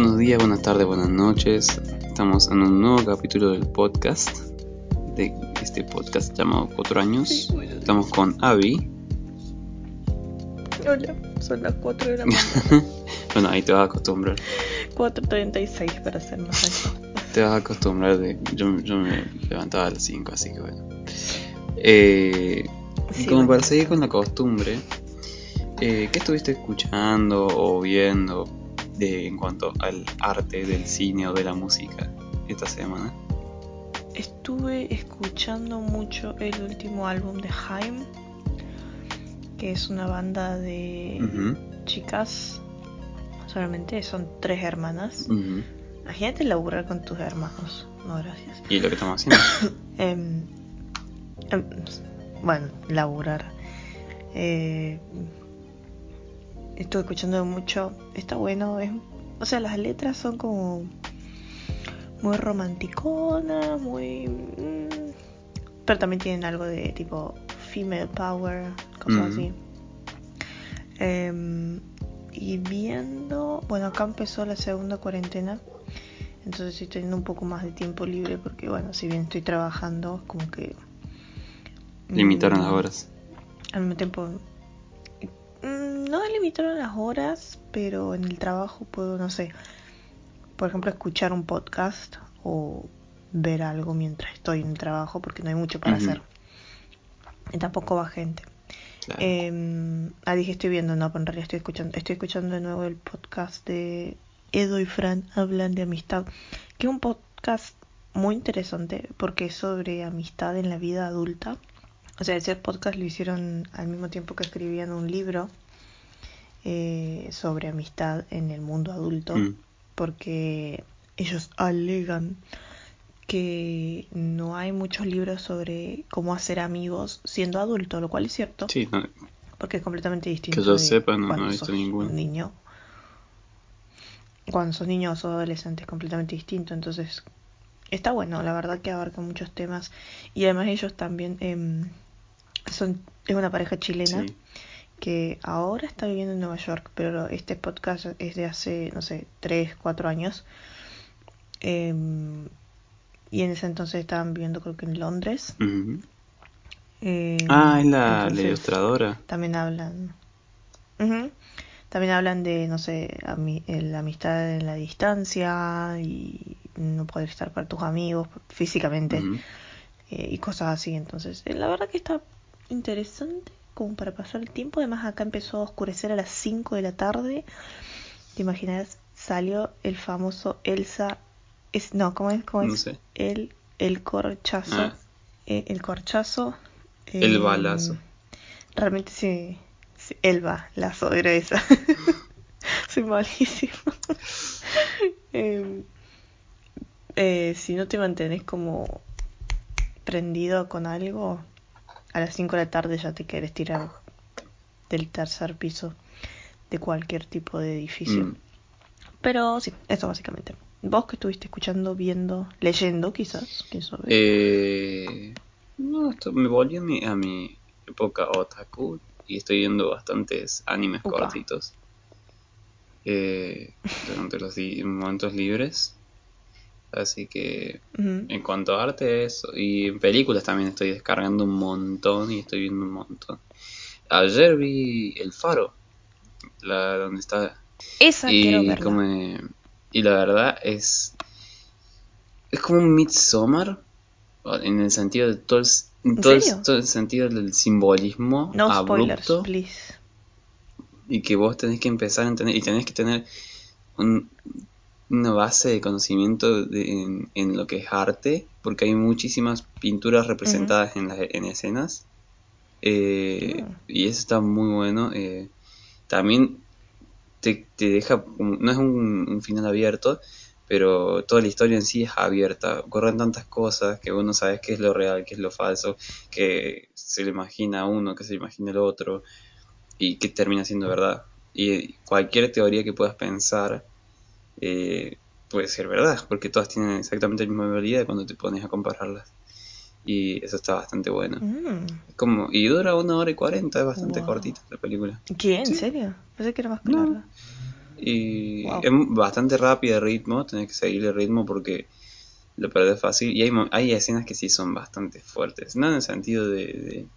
Buenos días, buenas tardes, buenas noches. Estamos en un nuevo capítulo del podcast, de este podcast llamado Cuatro Años. Estamos con Abby. Hola, son las 4 de la mañana. bueno, ahí te vas a acostumbrar. 4.36 para ser más exacto. Te vas a acostumbrar de... Yo, yo me levantaba a las 5, así que bueno. Eh, Sí, como bueno. para seguir con la costumbre, eh, ¿qué estuviste escuchando o viendo de, en cuanto al arte del cine o de la música esta semana? Estuve escuchando mucho el último álbum de Haim, que es una banda de chicas. Solamente son tres hermanas. ujú. Imagínate laburar con tus hermanos. No, gracias. Y lo que estamos haciendo. Em, em, bueno, laburar. Eh, estuve escuchando mucho. Está bueno. Es, o sea, las letras son como muy romanticonas, muy. mm, pero también tienen algo de tipo female power, cosas así. Em, y viendo. Bueno, acá empezó la segunda cuarentena. Entonces estoy teniendo un poco más de tiempo libre porque, bueno, si bien estoy trabajando, como que... Limitaron mm, las horas. Al mismo tiempo... mm, No limitaron las horas, pero en el trabajo puedo, no sé, por ejemplo, escuchar un podcast o ver algo mientras estoy en el trabajo porque no hay mucho para hacer. Y tampoco va gente. Claro. Eh, ah, dije estoy viendo, no, pero en realidad estoy escuchando, estoy escuchando de nuevo el podcast de Edo y Fran hablan de amistad, que es un podcast muy interesante porque es sobre amistad en la vida adulta. O sea, ese podcast lo hicieron al mismo tiempo que escribían un libro eh, sobre amistad en el mundo adulto, Mm. porque ellos alegan que no hay muchos libros sobre cómo hacer amigos siendo adulto, lo cual es cierto. Sí, no, Porque es completamente distinto. Que yo de sepa, no- no he visto. Un niño. Cuando sos niño o sos adolescente es completamente distinto. Entonces, está bueno, la verdad que abarca muchos temas. Y además ellos también em, son es una pareja chilena sí. que ahora está viviendo en Nueva York, pero este podcast es de hace, no sé, 3, 4 años. Em, y en ese entonces estaban viviendo creo que en Londres. Em, Ah, es la, la ilustradora. también hablan. Ujú. También hablan de, no sé, ami- eh, la amistad en la distancia y no poder estar con tus amigos físicamente eh, y cosas así. Entonces, eh, la verdad que está interesante como para pasar el tiempo. Además, acá empezó a oscurecer a las 5 de la tarde. ¿Te imaginas? Salió el famoso Elsa. Es, no, ¿cómo es? ¿Cómo No es? sé. El, el corchazo. Ah. Eh, el corchazo. El em, balazo. Realmente sí. sí, Elba, lazo era esa. Soy malísimo. Em, eh, si no te mantenés como prendido con algo, a las 5 de la tarde ya te querés tirar del tercer piso de cualquier tipo de edificio. Mm. Pero sí, eso básicamente. Vos que estuviste escuchando, viendo, leyendo quizás. Eh, no, esto, me volví a mi, a mi época otaku y estoy viendo bastantes animes cortitos eh, durante los momentos libres. Así que en cuanto a arte eso, y en películas también estoy descargando un montón y estoy viendo un montón. Ayer vi El Faro, la donde está Esa quiero y verla. como y la verdad es es como un Midsommar en el sentido de todo el, en ¿En todo el, todo el sentido del simbolismo No abrupto spoilers, please. y que vos tenés que empezar a entender y tenés que tener un- una base de conocimiento de- en, en lo que es arte porque hay muchísimas pinturas representadas en, las, en escenas. Eh, Mm. y eso está muy bueno eh, también te, te deja no es un, un final abierto pero toda la historia en sí es abierta ocurren tantas cosas que uno sabe qué es lo real qué es lo falso que se le imagina a uno que se le imagina el otro y que termina siendo verdad. Y cualquier teoría que puedas pensar eh, puede ser verdad porque todas tienen exactamente la misma validad cuando te pones a compararlas y eso está bastante bueno Mm. Como y dura una hora y cuarenta es bastante Wow. cortita la película ¿Qué? ¿En Sí. serio? Pensé que era más No. larga. Y Wow. es bastante rápida de ritmo, tenés que seguir el ritmo porque lo perdés fácil. Y hay, hay escenas que sí son bastante fuertes, no en el sentido de, de,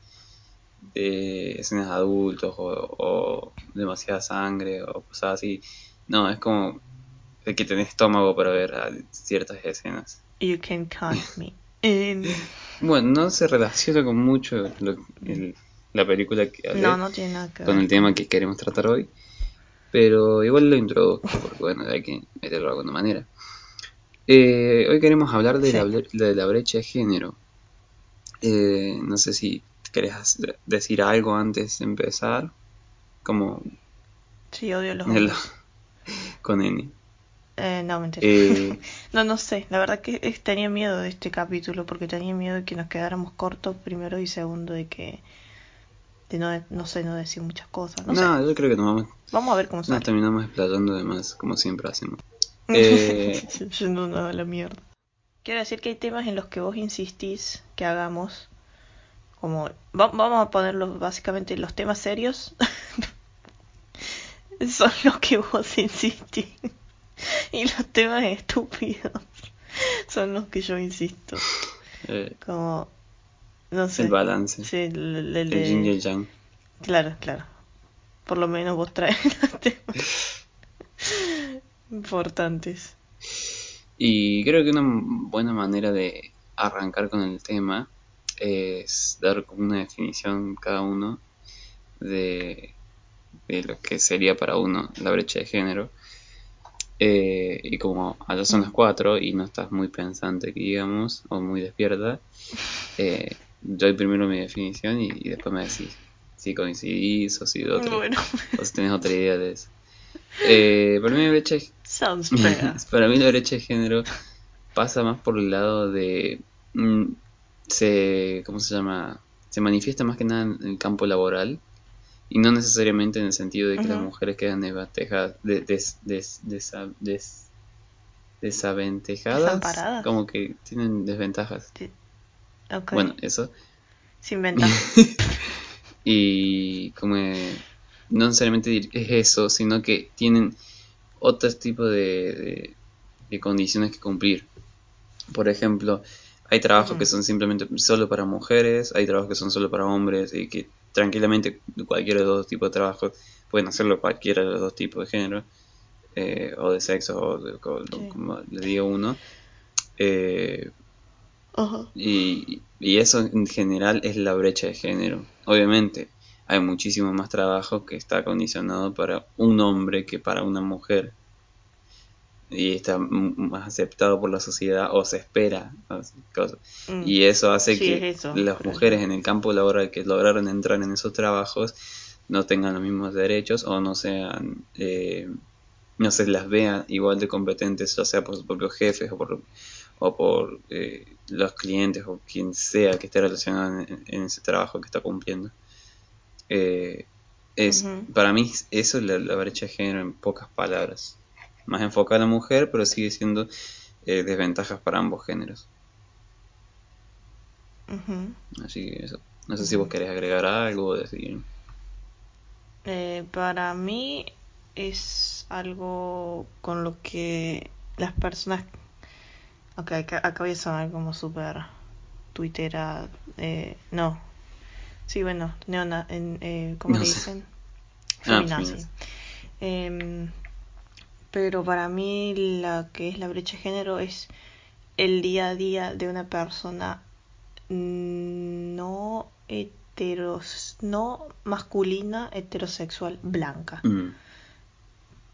de escenas de adultos o, o demasiada sangre o cosas así. No, es como de que tenés estómago para ver ciertas escenas. You can count me in. Bueno, no se relaciona con mucho lo- el- la película que hablé No, no tiene nada que con el tema que queremos tratar hoy. Pero igual lo introduzco porque bueno, hay que meterlo de alguna manera. Eh, hoy queremos hablar de, Sí. la, de la brecha de género. Eh, no sé si querés decir algo antes de empezar. Como Sí, odio los el- con N. Eh, no, mentira. Eh, No, no sé. La verdad que eh, tenía miedo de este capítulo porque tenía miedo de que nos quedáramos cortos primero y segundo de que de no, no sé, no decir muchas cosas. No, no, sé. yo creo que nos vamos, Vamos a ver cómo nos sale. terminamos explayando de más, como siempre hacemos. Eh, Yendo nada a la mierda. Quiero decir que hay temas en los que vos insistís que hagamos. Como. va- vamos a ponerlos básicamente los temas serios. son los que vos insistís. Y los temas estúpidos son los que yo insisto. eh, Como. No sé. el balance. Sí, el, el- el El yin y de. el yang. Claro, claro. Por lo menos vos traes los temas importantes. Y creo que una buena manera de arrancar con el tema es dar como una definición cada uno de, de lo que sería para uno la brecha de género. Eh, y como allá son las cuatro y no estás muy pensante, digamos, o muy despierta, eh, doy primero mi definición y, y después me decís si coincidís o si, otro, Bueno, o si tenés otra idea de eso. Eh, para mí la brecha de para mí la brecha de género pasa más por el lado de mm, se ¿cómo se llama? se manifiesta más que nada en el campo laboral y no necesariamente en el sentido de que las mujeres quedan desventajadas de, des- des- desa- des- desaventajadas Desamparadas. como que tienen desventajas Ok. bueno eso Sin ventaja. y como eh, no necesariamente es eso, sino que tienen otro tipo de, de- de condiciones que cumplir. Por ejemplo, hay trabajos que son simplemente solo para mujeres, hay trabajos que son solo para hombres y que tranquilamente cualquiera de los dos tipos de trabajos pueden hacerlo cualquiera de los dos tipos de género eh, o de sexo o de- Sí. como le diga uno. Eh, y, y eso en general es la brecha de género. Obviamente, hay muchísimo más trabajo que está acondicionado para un hombre que para una mujer. Y está más aceptado por la sociedad o se espera. cosas. Mm. Y eso hace Sí, que es eso, las mujeres en el campo laboral que lograron entrar en esos trabajos no tengan los mismos derechos o no sean eh, no se las vean igual de competentes, ya sea por sus propios jefes o por, o por eh, los clientes o quien sea que esté relacionado en, en ese trabajo que está cumpliendo. Eh, es. Para mí eso es la, la brecha de género en pocas palabras. Más enfocada a la mujer, pero sigue siendo eh, desventajas para ambos géneros. Así que eso. No sé si vos querés agregar algo o decir. Eh, para mí es algo con lo que las personas... Ok, acá, voy a sonar como súper tuitera. Eh, no. Sí, bueno, neona, en, eh, ¿cómo No le dicen? Ah, Feminazi. feminazi. Pero para mí la que es la brecha de género es el día a día de una persona no heteros no masculina heterosexual blanca. Mm,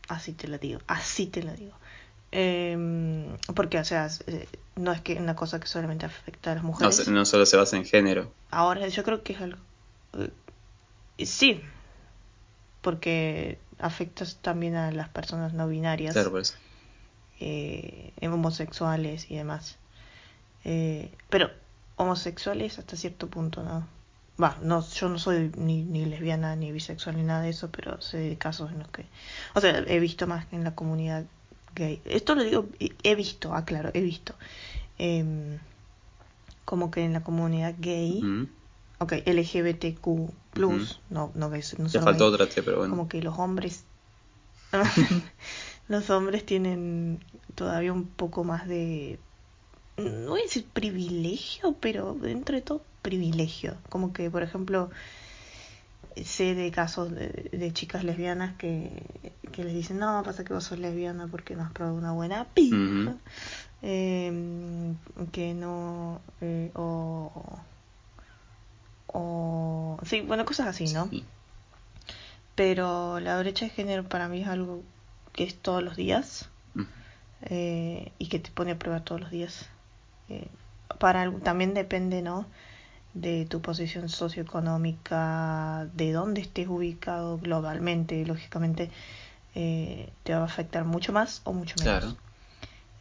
así te lo digo así te lo digo. Em, porque o sea eh, no es que una cosa que solamente afecta a las mujeres. no solo se basa en género. ahora yo creo que es algo eh, sí porque afecta también a las personas no binarias Claro, eh, homosexuales y demás. Eh, pero homosexuales hasta cierto punto, ¿no? Va, no, yo no soy ni, ni lesbiana ni bisexual ni nada de eso, pero sé de casos en los que... O sea, he visto más en la comunidad gay. Esto lo digo, he visto, aclaro, he visto. Em, como que en la comunidad gay, Mm. Ok, LGBTQ+, Ujú. no, no, gay, no faltó otra T, pero bueno. como que los hombres los hombres tienen todavía un poco más de no voy a decir privilegio, pero dentro de todo privilegio. Como que, por ejemplo, sé de casos de, chicas lesbianas que, les dicen, no, pasa que vos sos lesbiana porque no has probado una buena pija. Em, que no... Eh, o, o... Sí, bueno, cosas así, ¿no? Pero la brecha de género para mí es algo que es todos los días eh, y que te pone a prueba todos los días. Eh, para también depende, ¿no? de tu posición socioeconómica, de dónde estés ubicado globalmente, lógicamente eh, te va a afectar mucho más o mucho menos.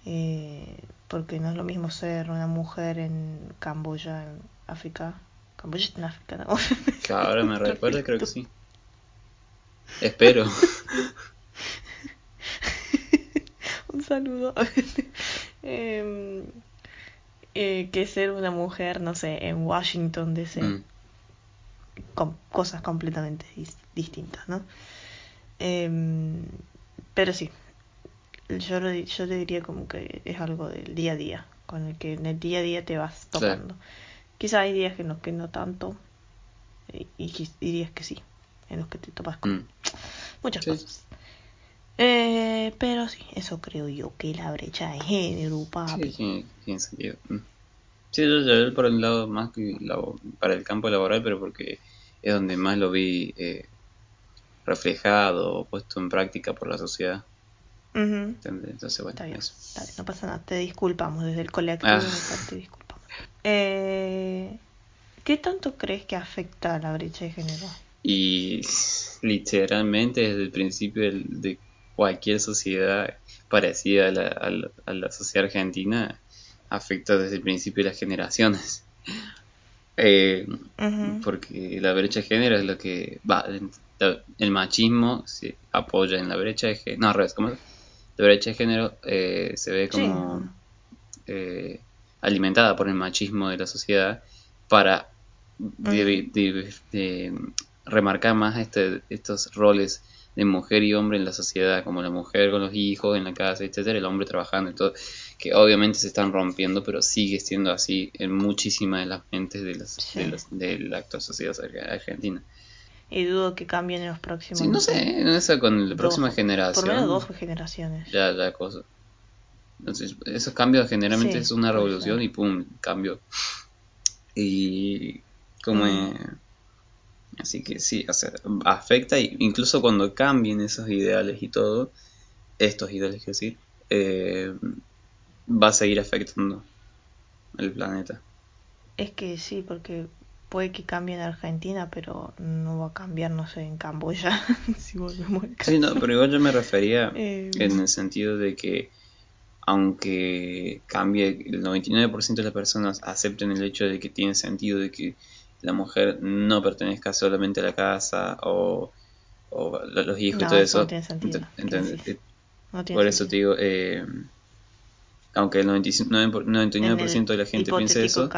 Eh, porque no es lo mismo ser una mujer en Camboya, en África. Camboya está en África, ¿no? ahora me recuerda, creo que sí. Espero. Un saludo. eh, eh, que ser una mujer, no sé, en Washington DC. Mm. Con cosas completamente distintas, ¿no? Em, pero sí, yo, yo te diría como que es algo del día a día, con el que en el día a día te vas tocando. Quizá hay días que no, que no tanto, y, y, días que sí, en los que te topas con mm. muchas cosas. Eh, pero sí, eso creo yo que la brecha de género, papi. Sí, tiene sentido. Mm. Sí, yo llevé por el lado más que para el campo laboral, pero porque es donde más lo vi eh, reflejado puesto en práctica por la sociedad. Entonces, bueno, eso. no pasa nada, te disculpamos desde el colectivo, ah. te disculpamos. Eh, ¿Qué tanto crees que afecta a la brecha de género? Y literalmente desde el principio de, cualquier sociedad parecida a la, a la, sociedad argentina afecta desde el principio las generaciones. Eh, porque la brecha de género es lo que va, el machismo se apoya en la brecha de género, no, al revés, La brecha de género eh, se ve como eh, alimentada por el machismo de la sociedad para remarcar más este, estos roles de mujer y hombre en la sociedad, como la mujer con los hijos en la casa, etcétera, el hombre trabajando y todo, que obviamente se están rompiendo, pero sigue siendo así en muchísimas de las mentes de, las, de, la actual sociedad argentina. Y dudo que cambien en los próximos. Sí, no sé, no sé con la próxima generación. Por menos dos generaciones. Ya, ya, cosa. Entonces, esos cambios generalmente es una revolución y pum, cambio. Y como. Mm. Así que sí, o afecta, incluso cuando cambien esos ideales y todo, estos ideales, que decir, eh, va a seguir afectando el planeta. Es que sí, porque puede que cambie en Argentina, pero no va a cambiar, no sé, en Camboya, si volvemos Sí, no, pero igual yo me refería eh, en el sentido de que aunque cambie, el 99% de las personas acepten el hecho de que tiene sentido de que la mujer no pertenezca solamente a la casa o, los hijos y todo eso. No tiene sentido. Por eso te digo, eh, aunque el 99%, de la gente piense eso,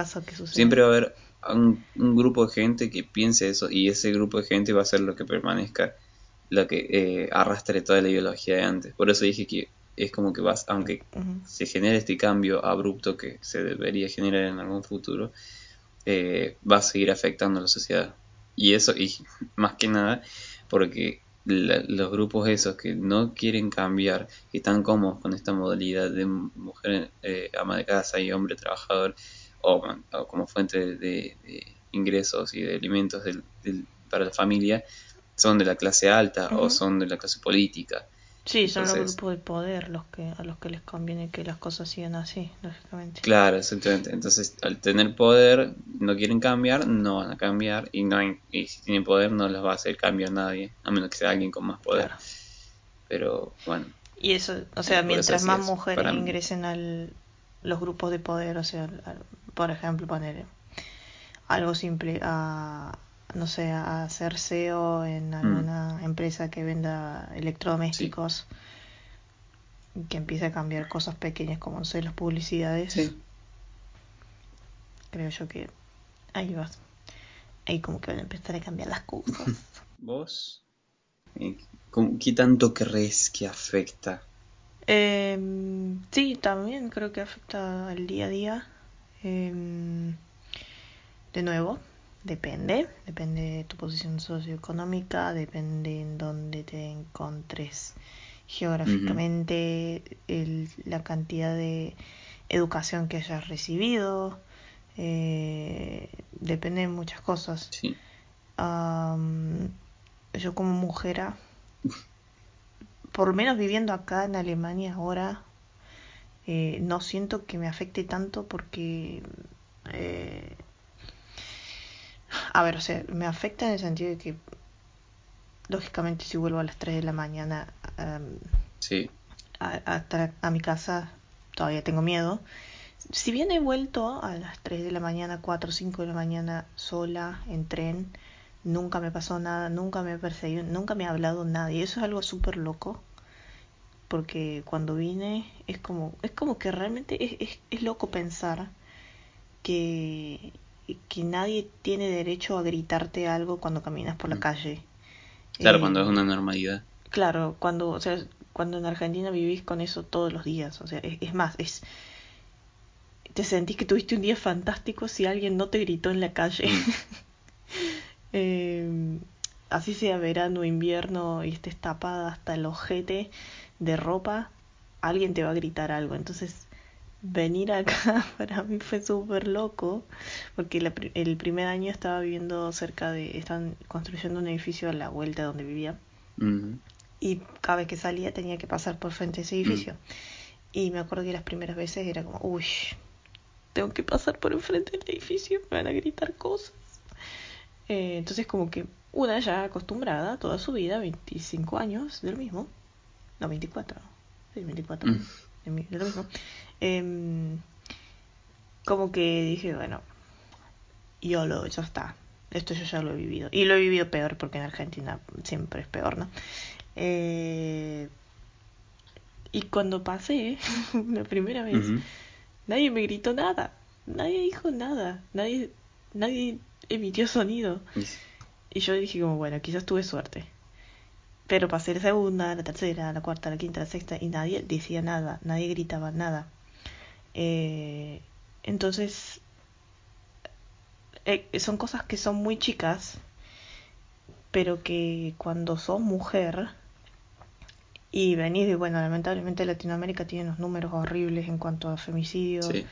siempre va a haber un, grupo de gente que piense eso y ese grupo de gente va a ser lo que permanezca, lo que eh, arrastre toda la ideología de antes. Por eso dije que es como que vas, aunque se genere este cambio abrupto que se debería generar en algún futuro, eh, va a seguir afectando a la sociedad. Y eso, y más que nada, porque los grupos esos que no quieren cambiar, que están cómodos con esta modalidad de mujer eh, ama de casa y hombre trabajador, o, como fuente de, ingresos y de alimentos para la familia, son de la clase alta o son de la clase política. Sí, son los grupos de poder los que a los que les conviene que las cosas sigan así, lógicamente. Claro, exactamente. Entonces, al tener poder, no quieren cambiar, no van a cambiar y no y si tienen poder no les va a hacer cambiar nadie, a menos que sea alguien con más poder. Pero bueno. Y eso, o sea, mientras más mujeres ingresen al los grupos de poder, o sea, por ejemplo, poner algo simple a no sé, a hacer SEO en mm. alguna empresa que venda electrodomésticos, que empiece a cambiar cosas pequeñas como, no sé, las publicidades. Creo yo que ahí vas. Ahí como que van a empezar a cambiar las cosas. ¿Vos? ¿Cómo- ¿Qué tanto crees que afecta? Em, sí, también creo que afecta al día a día. Em, de nuevo, depende, depende de tu posición socioeconómica, depende en dónde te encontres geográficamente, el- la cantidad de educación que hayas recibido, eh, depende de muchas cosas. Sí. Yo como mujer, ah, por lo menos viviendo acá en Alemania ahora, eh, no siento que me afecte tanto porque... eh, a ver, o sea, me afecta en el sentido de que, lógicamente, si vuelvo a las 3 de la mañana Sí. a, a estar a mi casa, todavía tengo miedo. Si bien he vuelto a las 3 de la mañana, 4 o 5 de la mañana sola en tren, nunca me pasó nada, nunca me he perseguido, nunca me ha hablado nadie. Eso es algo súper loco. Porque cuando vine es como, es como que realmente es, es, es loco pensar que, que nadie tiene derecho a gritarte algo cuando caminas por la Mm. calle. Claro, Eh, cuando es una normalidad. Claro, cuando, o sea, cuando en Argentina vivís con eso todos los días, o sea, es, es más, es te sentís que tuviste un día fantástico si alguien no te gritó en la calle. Eh, así sea verano, invierno y estés tapada hasta el ojete de ropa, alguien te va a gritar algo. Entonces, venir acá para mí fue súper loco, porque la el primer año estaba viviendo cerca de, están construyendo un edificio a la vuelta de donde vivía. Y cada vez que salía tenía que pasar por frente a ese edificio. Y me acuerdo que las primeras veces era como, uy, tengo que pasar por enfrente del edificio, me van a gritar cosas. Eh, entonces como que una ya acostumbrada toda su vida, 25 años, de lo mismo. No, 24. Sí, 24. Mm. de mi- de lo mismo. Em, como que dije, bueno, yo lo, ya está. Esto yo ya lo he vivido. Y lo he vivido peor porque en Argentina siempre es peor, ¿no? Eh, y cuando pasé la primera vez, nadie me gritó nada. Nadie dijo nada. Nadie, nadie emitió sonido. Y- Y yo dije como, bueno, quizás tuve suerte. Pero pasé la segunda, la tercera, la cuarta, la quinta, la sexta y nadie decía nada, nadie gritaba nada. Eh, entonces, eh, son cosas que son muy chicas, pero que cuando sos mujer y venís de, bueno, lamentablemente Latinoamérica tiene unos números horribles en cuanto a femicidios Sí.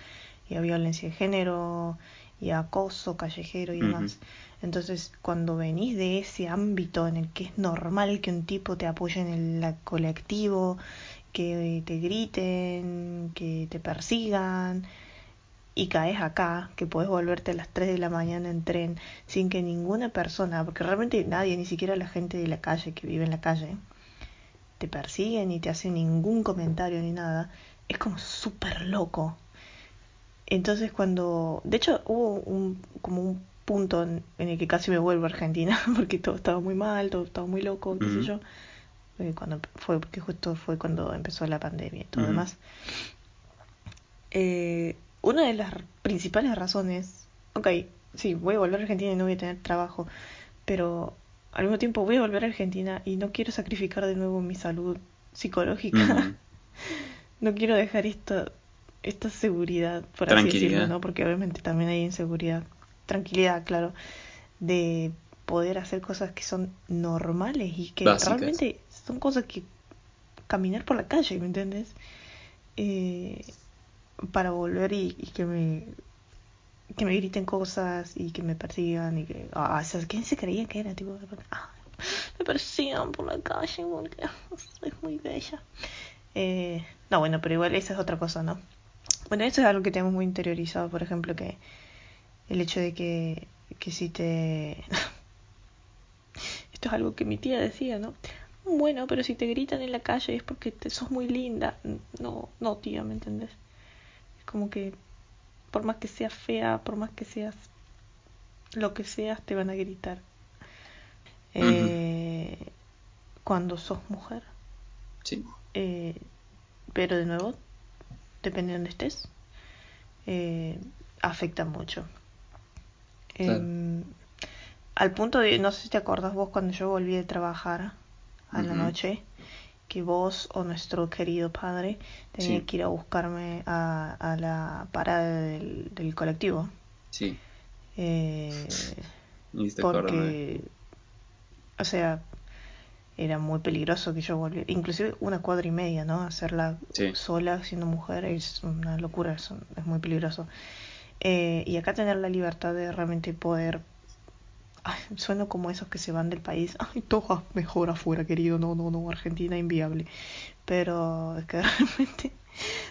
y a violencia de género y a acoso callejero y demás. Entonces, cuando venís de ese ámbito en el que es normal que un tipo te apoye en el colectivo, que te griten, que te persigan, y caes acá, que puedes volverte a las 3 de la mañana en tren sin que ninguna persona, porque realmente nadie, ni siquiera la gente de la calle que vive en la calle, te persiguen ni te hacen ningún comentario ni nada, es como súper loco. Entonces cuando, de hecho hubo un, como un punto en, en el que casi me vuelvo a Argentina, porque todo estaba muy mal, todo estaba muy loco, qué sé yo. Eh, cuando fue, porque justo fue cuando empezó la pandemia y todo Ujú. demás. Eh, una de las principales razones, ok, sí, voy a volver a Argentina y no voy a tener trabajo, pero al mismo tiempo voy a volver a Argentina y no quiero sacrificar de nuevo mi salud psicológica. No quiero dejar esta, esta seguridad, por así decirlo, ¿no? Porque obviamente también hay inseguridad, tranquilidad, claro, de poder hacer cosas que son normales y que Básicas. realmente son cosas que caminar por la calle, ¿me entiendes? Eh, para volver y, que me que me griten cosas y que me persigan y que ah, o ¿quién se creía que era tipo "Ah, me persigan por la calle porque es muy bella. Eh, no bueno pero igual esa es otra cosa no bueno eso es algo que tenemos muy interiorizado por ejemplo que el hecho de que que si te esto es algo que mi tía decía no bueno pero si te gritan en la calle es porque te sos muy linda no no tía me entendés es como que por más que seas fea, por más que seas lo que seas, te van a gritar. Eh, Cuando sos mujer. Sí. Eh, pero de nuevo, depende de donde estés, eh, afecta mucho. Claro. Em, al punto de, no sé si te acordás vos cuando yo volví de trabajar a la noche que vos o nuestro querido padre tenía Sí. que ir a buscarme a, a la parada del, del colectivo. Sí, Eh, porque, o sea, era muy peligroso que yo volviera, inclusive una cuadra y media, ¿no? Hacerla Sí. sola siendo mujer es una locura, es, es muy peligroso. Eh, y acá tener la libertad de realmente poder... Ay, sueno como esos que se van del país. Ay, todo mejor afuera, querido. No, no, no, Argentina inviable. Pero es que realmente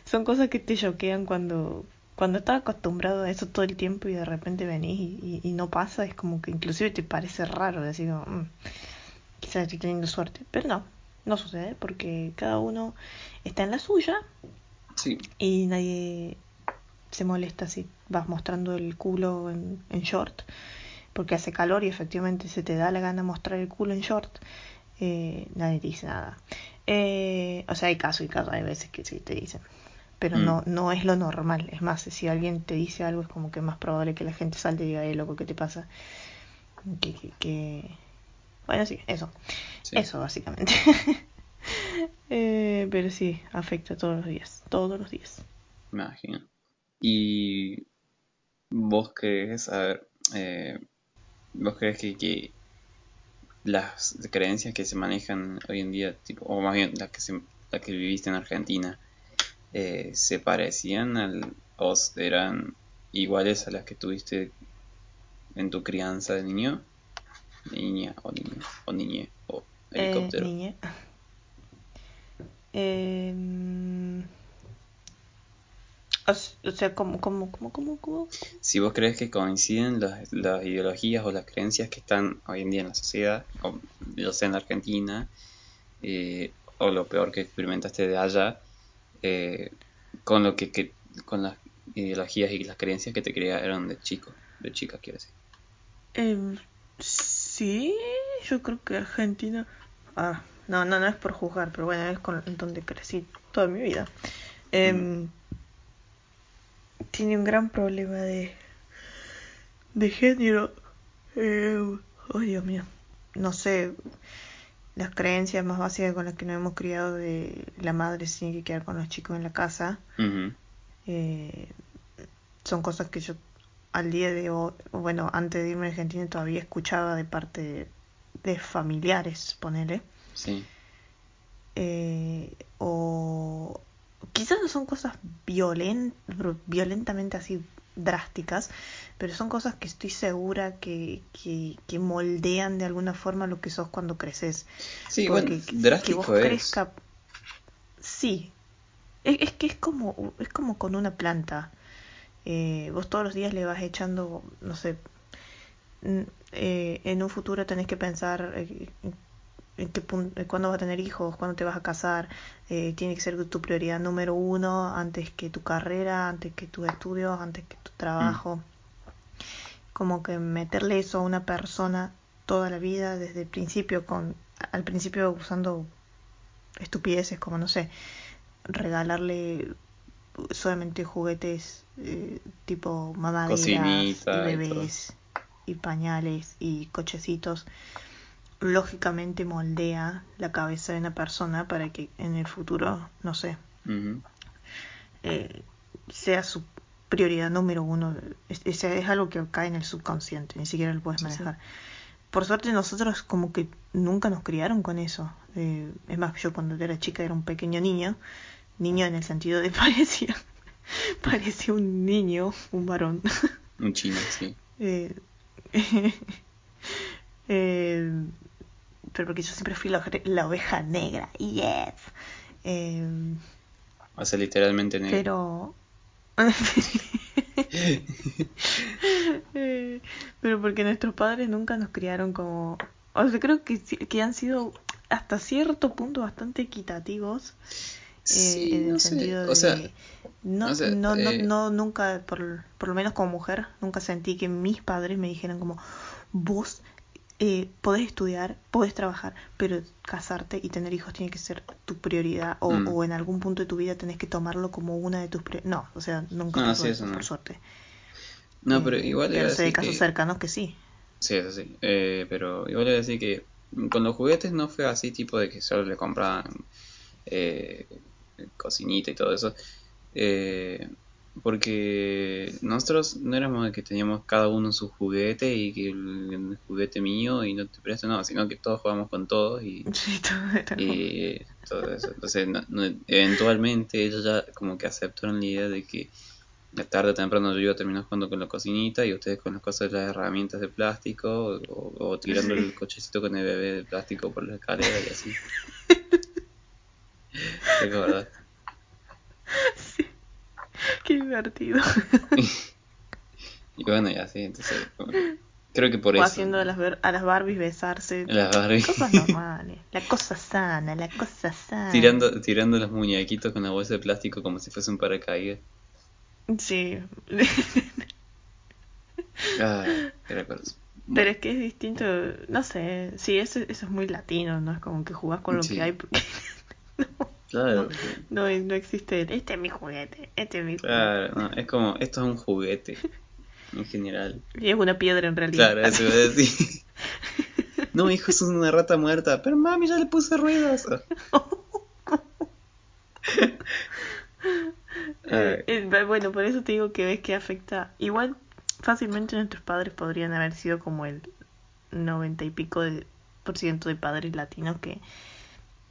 son cosas que te choquean cuando, cuando estás acostumbrado a eso todo el tiempo y de repente venís y, y- y no pasa. Es como que inclusive te parece raro. Decir, como, "Mm, quizás estoy teniendo suerte. Pero no, no sucede porque cada uno está en la suya Sí, y nadie se molesta si vas mostrando el culo en, en short porque hace calor y efectivamente se te da la gana mostrar el culo en short eh, nadie te dice nada. Eh, o sea hay caso y caso hay veces que sí te dicen pero Mm. no no es lo normal. Es más si alguien te dice algo es como que es más probable que la gente salte y diga eh loco qué te pasa que, que, que- bueno sí eso. Sí. eso básicamente. Eh, pero sí afecta todos los días todos los días. Me imagino. Y vos a ver, eh, vos crees que, que las creencias que se manejan hoy en día, tipo, o más bien las que, se, las que viviste en Argentina, eh, se parecían al, o eran iguales a las que tuviste en tu crianza de niño? Niña o niño, o niñe, o Eh, helicóptero. niñe. Em, o, s- o sea, como, como, como, como, como. Si vos crees que coinciden las, las ideologías o las creencias que están hoy en día en la sociedad, o ya sea en la Argentina, eh, o lo peor que experimentaste de allá, eh, con lo que, que- con las ideologías y las creencias que te crearon de chico, de chica quiero decir. Em, sí, yo creo que Argentina. Ah, no, no, no es por juzgar, pero bueno, es con donde crecí toda mi vida. Em, Tiene un gran problema de. de género. Oh, Dios mío. No sé. Las creencias más básicas con las que nos hemos criado de la madre se tiene que quedar con los chicos en la casa. Eh, son cosas que yo al día de hoy, bueno, antes de irme a Argentina todavía escuchaba de parte de, de familiares, ponele. Sí, Eh, o quizás no son cosas violen- violentamente así drásticas, pero son cosas que estoy segura que, que, que moldean de alguna forma lo que sos cuando creces. sí Porque bueno, que vos es. crezca. Sí. Es, es que es como, es como con una planta. Eh, vos todos los días le vas echando, no sé, eh, en un futuro tenés que pensar eh, en qué punto, cuándo vas a tener hijos, cuándo te vas a casar. eh, tiene que ser tu prioridad número uno antes que tu carrera, antes que tus estudios, antes que tu trabajo. Como que meterle eso a una persona toda la vida desde el principio, con al principio usando estupideces como, no sé, regalarle solamente juguetes eh, tipo mamaderas Cocinita y y bebés y, pañales y cochecitos lógicamente moldea la cabeza de una persona para que en el futuro no sé eh, sea su prioridad número uno. Es, es, es algo que cae en el subconsciente ni siquiera lo puedes sí. manejar. Por suerte nosotros como que nunca nos criaron con eso. Eh, es más yo cuando era chica era un pequeño niño niño en el sentido de parecía parecía un niño un varón. Un chino, sí. Eh, eh, pero porque yo siempre fui la, la oveja negra yes Eh, O sea, literalmente negro. pero pero porque nuestros padres nunca nos criaron como o sea creo que que han sido hasta cierto punto bastante equitativos eh, Sí, en el no sé, sentido de o sea, no, o sea, no, no, eh, no nunca por, por lo menos como mujer nunca sentí que mis padres me dijeran como vos eh, podés estudiar podés trabajar pero casarte y tener hijos tiene que ser tu prioridad o, Mm. o en algún punto de tu vida tenés que tomarlo como una de tus prioridades no o sea nunca No, sí, eso, eso no. por suerte no, pero Eh, igual iba a pero sé de casos que... cercanos que sí Sí, eso sí. Eh, pero igual iba a decir que con los juguetes no fue así, tipo de que solo le compraban eh, cocinita y todo eso. Eh, porque nosotros no éramos que teníamos cada uno su juguete y que el, juguete mío y no te presto, no, sino que todos jugamos con todos y, todo, eso. Entonces, eventualmente ellos ya como que aceptaron la idea de que tarde o temprano yo iba a terminar jugando con la cocinita y ustedes con las cosas de las herramientas de plástico o, tirando el cochecito con el bebé de plástico por la escalera y así. es verdad. Sí. Qué divertido. y bueno, y así, entonces creo que por o eso. haciendo a las, a las Barbies besarse. Las Barbies. Cosas normales. La cosa sana, la cosa sana. Tirando, tirando los muñequitos con la bolsa de plástico como si fuese un paracaídas. Sí. ah, Pero es que es distinto, no sé, sí, eso, eso es muy latino, ¿no? Es como que jugás con lo que hay. no, claro. No, no, existe, este es mi juguete, este es mi juguete. Claro, no, es como, esto es un juguete, en general. Y es una piedra en realidad. Claro, eso a decir. no, hijo, eso es una rata muerta, pero mami, ya le puse ruidos. Eh, eh, bueno, por eso te digo que ves que afecta. Igual, fácilmente nuestros padres podrían haber sido como el noventa y pico de, por ciento de padres latinos que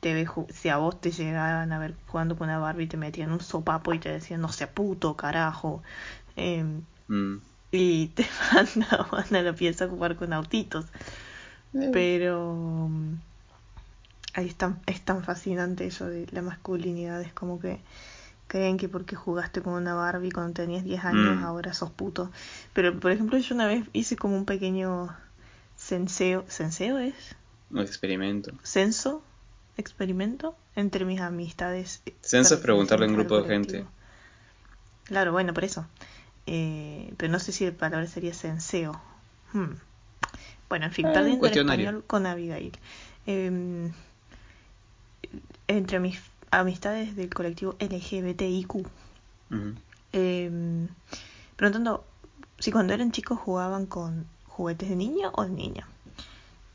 te ve, si a vos te llegaban a ver jugando con una Barbie te metían un sopapo y te decían no sea puto carajo em, mm. y te mandaban a la pieza a jugar con autitos eh. pero ahí es tan, es tan fascinante eso de la masculinidad es como que creen que porque jugaste con una Barbie cuando tenías 10 años mm. ahora sos puto. Pero por ejemplo yo una vez hice como un pequeño senseo, ¿senseo es? Un experimento. ¿Censo? ¿Experimento? Entre mis amistades. Censo es preguntarle a un grupo de gente. Claro, bueno, por eso. Eh, pero no sé si el palabra sería senseo. Hmm. Bueno, en fin, eh, el español con Abigail. Eh, entre mis amistades del colectivo LGBTIQ. Em, preguntando si cuando eran chicos jugaban con juguetes de niño o de niña.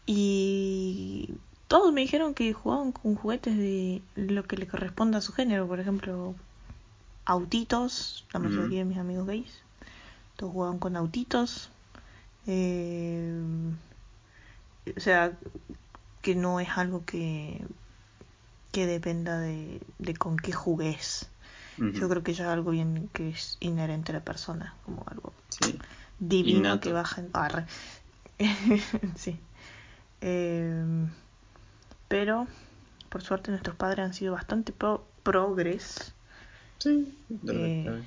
Y todos me dijeron que jugaban con juguetes de lo que le corresponde a su género. Por ejemplo, autitos, la mayoría de mis amigos gays. Todos jugaban con autitos. Em, o sea, que no es algo que que dependa de, de con qué jugues. Yo creo que ya es algo bien que es inherente a la persona, como algo divino que baja en... sí. Em, pero, por suerte, nuestros padres han sido bastante progres. Sí, eh,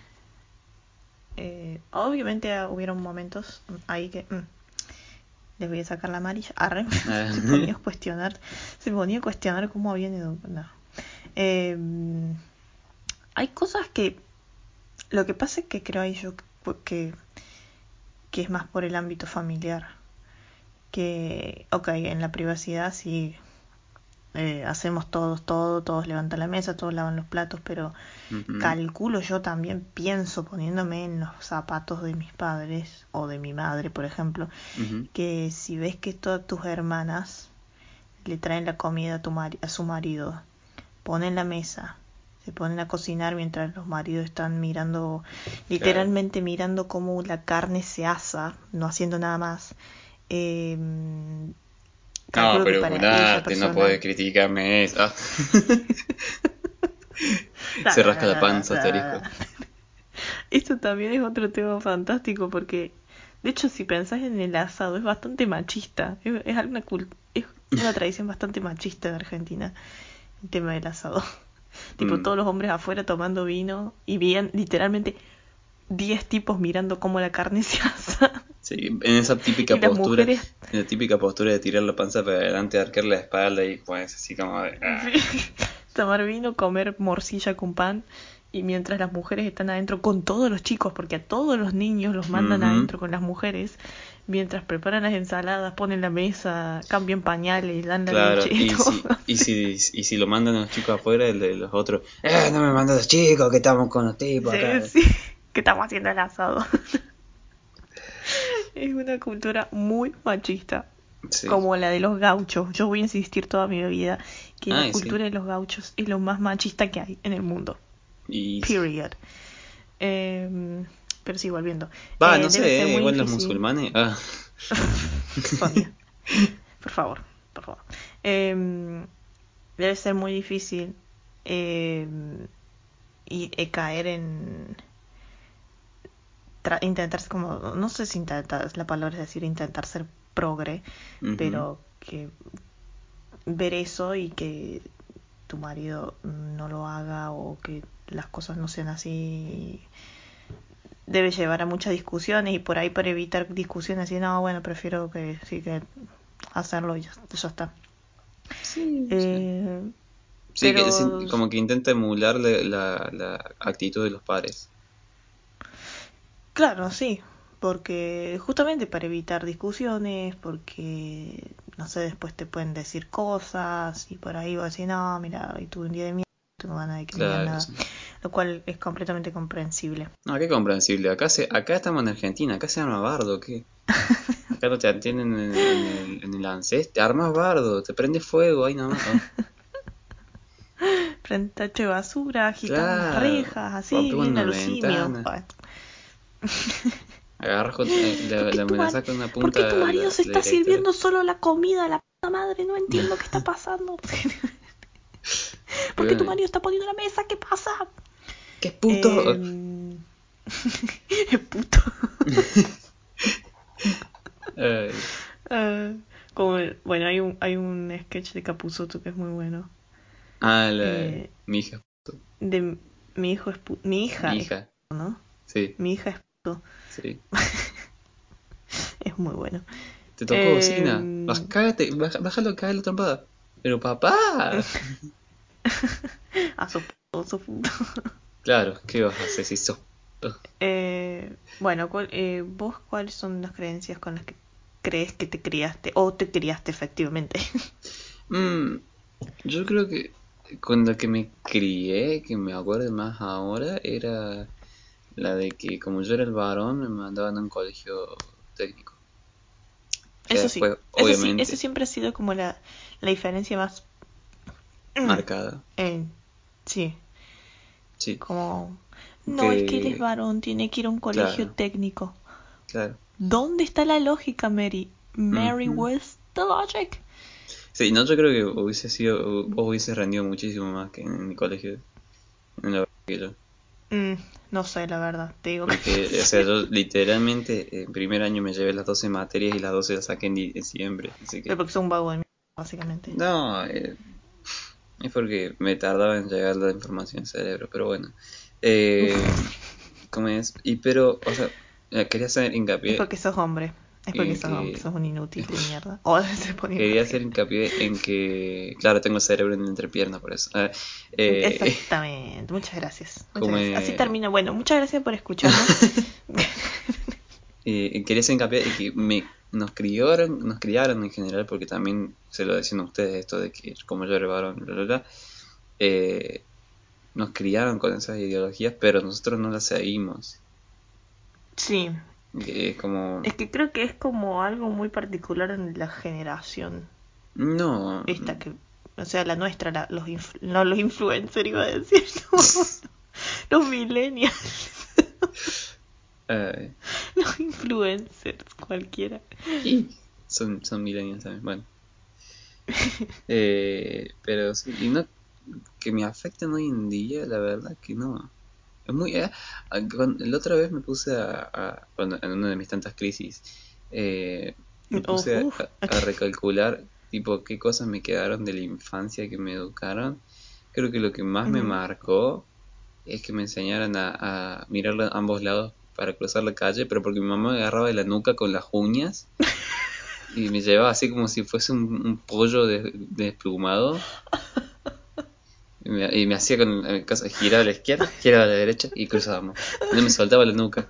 eh, obviamente hubieron momentos ahí que... Mm, les voy a sacar la amarilla. Arre. Ah. se ponía a cuestionar. Se ponía a cuestionar cómo habían ido. No. Em, hay cosas que. Lo que pasa es que creo ahí yo que, que es más por el ámbito familiar. Que, ok, en la privacidad sí eh, hacemos todos todo, todos levantan la mesa, todos lavan los platos, pero calculo yo también, pienso poniéndome en los zapatos de mis padres o de mi madre, por ejemplo, que si ves que todas tus hermanas le traen la comida a, tu a su marido, ponen la mesa, se ponen a cocinar mientras los maridos están mirando, literalmente mirando cómo la carne se asa, no haciendo nada más. Eh, no, pero Gunate, no puede criticarme eso. Se rasca la panza, este Esto también es otro tema fantástico porque, de hecho, si pensás en el asado, es bastante machista. Es, es, una, es una tradición bastante machista de Argentina, el tema del asado. tipo, mm. todos los hombres afuera tomando vino y bien, literalmente, 10 tipos mirando cómo la carne se asa. Sí, en esa típica postura, en la típica postura de tirar la panza para adelante, arquear la espalda y pues así como de, ah. Tomar vino, comer morcilla con pan y mientras las mujeres están adentro con todos los chicos, porque a todos los niños los mandan adentro con las mujeres, mientras preparan las ensaladas, ponen la mesa, cambian pañales, dan la leche. Y, y, si, y, si, lo mandan a los chicos afuera, el de los otros, eh, no me mandas los chicos, que estamos con los tipos acá. Sí, que estamos haciendo el asado. es una cultura muy machista. Sí. como la de los gauchos. Yo voy a insistir toda mi vida que Ay, la sí. cultura de los gauchos es lo más machista que hay en el mundo. Y Period. Eh, pero sí, volviendo. Va, Eh, no sé, eh, igual los musulmanes. Ah, por favor, por favor. Eh, debe ser muy difícil eh, y, eh, caer en intentar como no sé si intentar la palabra es decir intentar ser progre pero que ver eso y que tu marido no lo haga o que las cosas no sean así debe llevar a muchas discusiones y por ahí para evitar discusiones y no bueno prefiero que sí que hacerlo y ya, ya está Sí, sí. Eh, Sí, pero- sí, como que intenta emular la, la, la actitud de los padres. Claro, sí, porque justamente para evitar discusiones, porque, no sé, después te pueden decir cosas y por ahí vas a decir, no, mira, hoy tuve un día de mierda, no tengo ganas de que me Claro. nada, sí. lo cual es completamente comprensible. No, qué comprensible. Acá se, acá estamos en Argentina, acá se arma bardo, ¿qué? Acá no te atienden en, en el, en el ANSES, te armas bardo, te prende fuego, ahí nomás. Frente a tacho de basura, agitando las Claro, rejas, así, bien una a los simios. ventana. Agarras con, eh, la, ¿Por la mar- con una ¿Por punta qué tu marido la- se está sirviendo solo la comida? La puta madre, no entiendo qué está pasando. ¿Por qué tu marido está poniendo la mesa? ¿Qué pasa? ¿Qué es puto? Em, es puto. Ah, como el- bueno, hay un, hay un sketch de Capuzoto que es muy bueno. ah, la, Eh, mi hija. De mi hijo es mi hija, Mi es puto, ¿no? Sí, Mi hija es puto. Sí. Es muy bueno. Te tocó Em, bocina. Baj, cágate, baja- bájalo, cae la trompada. Pero papá. A su. Claro, ¿qué vas a hacer si sos? Eh, bueno, ¿cuál- eh, ¿vos cuáles son las creencias con las que crees que te criaste o te criaste efectivamente? Mm, yo creo que con la que me crié, que me acuerdo más ahora, era la de que como yo era el varón, me mandaban a un colegio técnico. Que Eso sí, eso sí, eso siempre ha sido como la, la diferencia más... marcada. eh, sí, Sí, como... No, es que él Que- es varón, tiene que ir a un colegio Claro. técnico. claro. ¿Dónde está la lógica, Mary? Mary, Ujú. where's the logic? Sí, no, yo creo que hubiese sido, vos hubiese rendido muchísimo más que en mi colegio, en la que yo. Mm, no sé, la verdad, te digo que... Porque, o sea, yo literalmente en primer año me llevé las 12 materias y las 12 las saqué en, di- en diciembre. Así que, Pero porque soy un vago de mierda, básicamente. no, eh, es porque me tardaba en llegar la información al cerebro, pero bueno. Eh, ¿Cómo es? Y pero, o sea, eh, quería hacer Es hincapié, porque sos hombre. Es porque sos sos un inútil de mierda. Se quería hacer hincapié en que, claro, tengo el cerebro en entrepierna por eso. Ah, eh, Exactamente, muchas gracias. Muchas gracias. Así termina. Bueno, muchas gracias por escucharnos. Eh, quería hacer hincapié en que me, nos criaron, nos criaron en general, porque también se lo decían a ustedes esto de que como yo era varón, bla, bla, bla, eh, nos criaron con esas ideologías, pero nosotros no las seguimos. sí, Que Es como, es que creo que es como algo muy particular en la generación no, esta que, o sea, la nuestra, la- los no los influencers iba a decir, no, los millennials, eh, los influencers, cualquiera. y son, son millennials también, bueno. Eh, pero sí, y no, que me afecten hoy en día, la verdad que no. Es muy, eh, ah, la otra vez me puse a, a- cuando- en una de mis tantas crisis, eh, me puse a- recalcular, tipo, qué cosas me quedaron de la infancia que me educaron. Creo que lo que más me marcó es que me enseñaran a, a mirar a ambos lados para cruzar la calle, pero porque mi mamá me agarraba de la nuca con las uñas y me llevaba así como si fuese un, un pollo de- desplumado. Y me, y me hacía con giraba a la izquierda, giraba a la derecha y cruzábamos. No me soltaba la nuca.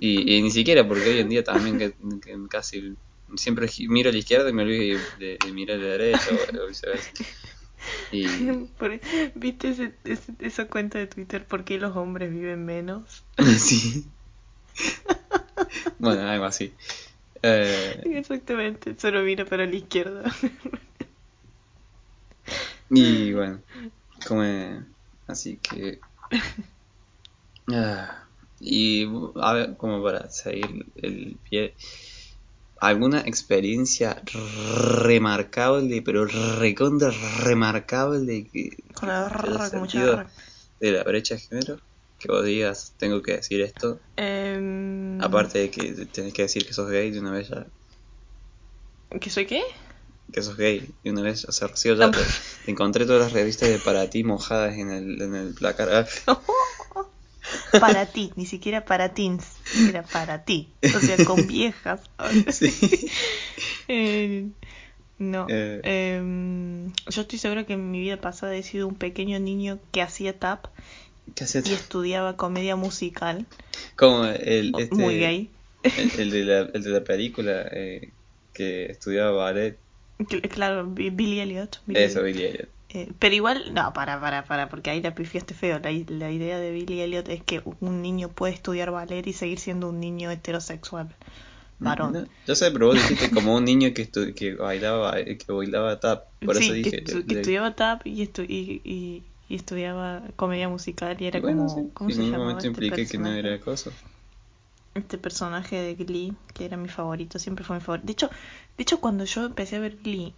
Y, y ni siquiera, porque hoy en día también que, que casi siempre miro a la izquierda y me olvido de, de mirar a la derecha o, o viceversa. Y Por- ¿Viste ese- ese- esa cuenta de Twitter? ¿Por qué los hombres viven menos? sí. Bueno, algo así. Eh, Exactamente, solo mira para la izquierda. Y bueno, como así que... Ah, y a ver, como para seguir el pie, ¿alguna experiencia remarcable, pero recontra remarcable que, Con la con mucha de la brecha de género? Que vos digas, tengo que decir esto, Em, aparte de que tenés que decir que sos gay de una vez ya, ¿Que soy qué? Que sos gay de una vez, o sea, Rocío, ya te, te encontré todas las revistas de para ti mojadas en el, en el placar. Ah, Para ti, ni siquiera para teens, era para ti. O sea, con viejas. sí. Eh, no. Eh. Em, yo estoy segura que en mi vida pasada he sido un pequeño niño que hacía tap y estudiaba comedia musical. Como el, este, Muy gay. El, el de la, el de la película eh, que estudiaba ballet. Cl- Claro, Bi- Billy Elliot. Billy Eso. Billy Elliot. Eh, pero igual, no, para, para, para, porque ahí la pifiaste feo. La, idea de Billy Elliot es que un niño puede estudiar ballet y seguir siendo un niño heterosexual. Varón. No, yo sé, pero vos dijiste como un niño que, estu- que bailaba que bailaba tap. Por sí, eso que, dije. que le- estudiaba tap y, estu- y, y, y estudiaba comedia musical y era y bueno, como, sí, ¿cómo en se ningún llamaba momento este impliqué que no era cosa. Este personaje de Glee, que era mi favorito, siempre fue mi favorito. De hecho, de hecho cuando yo empecé a ver Glee,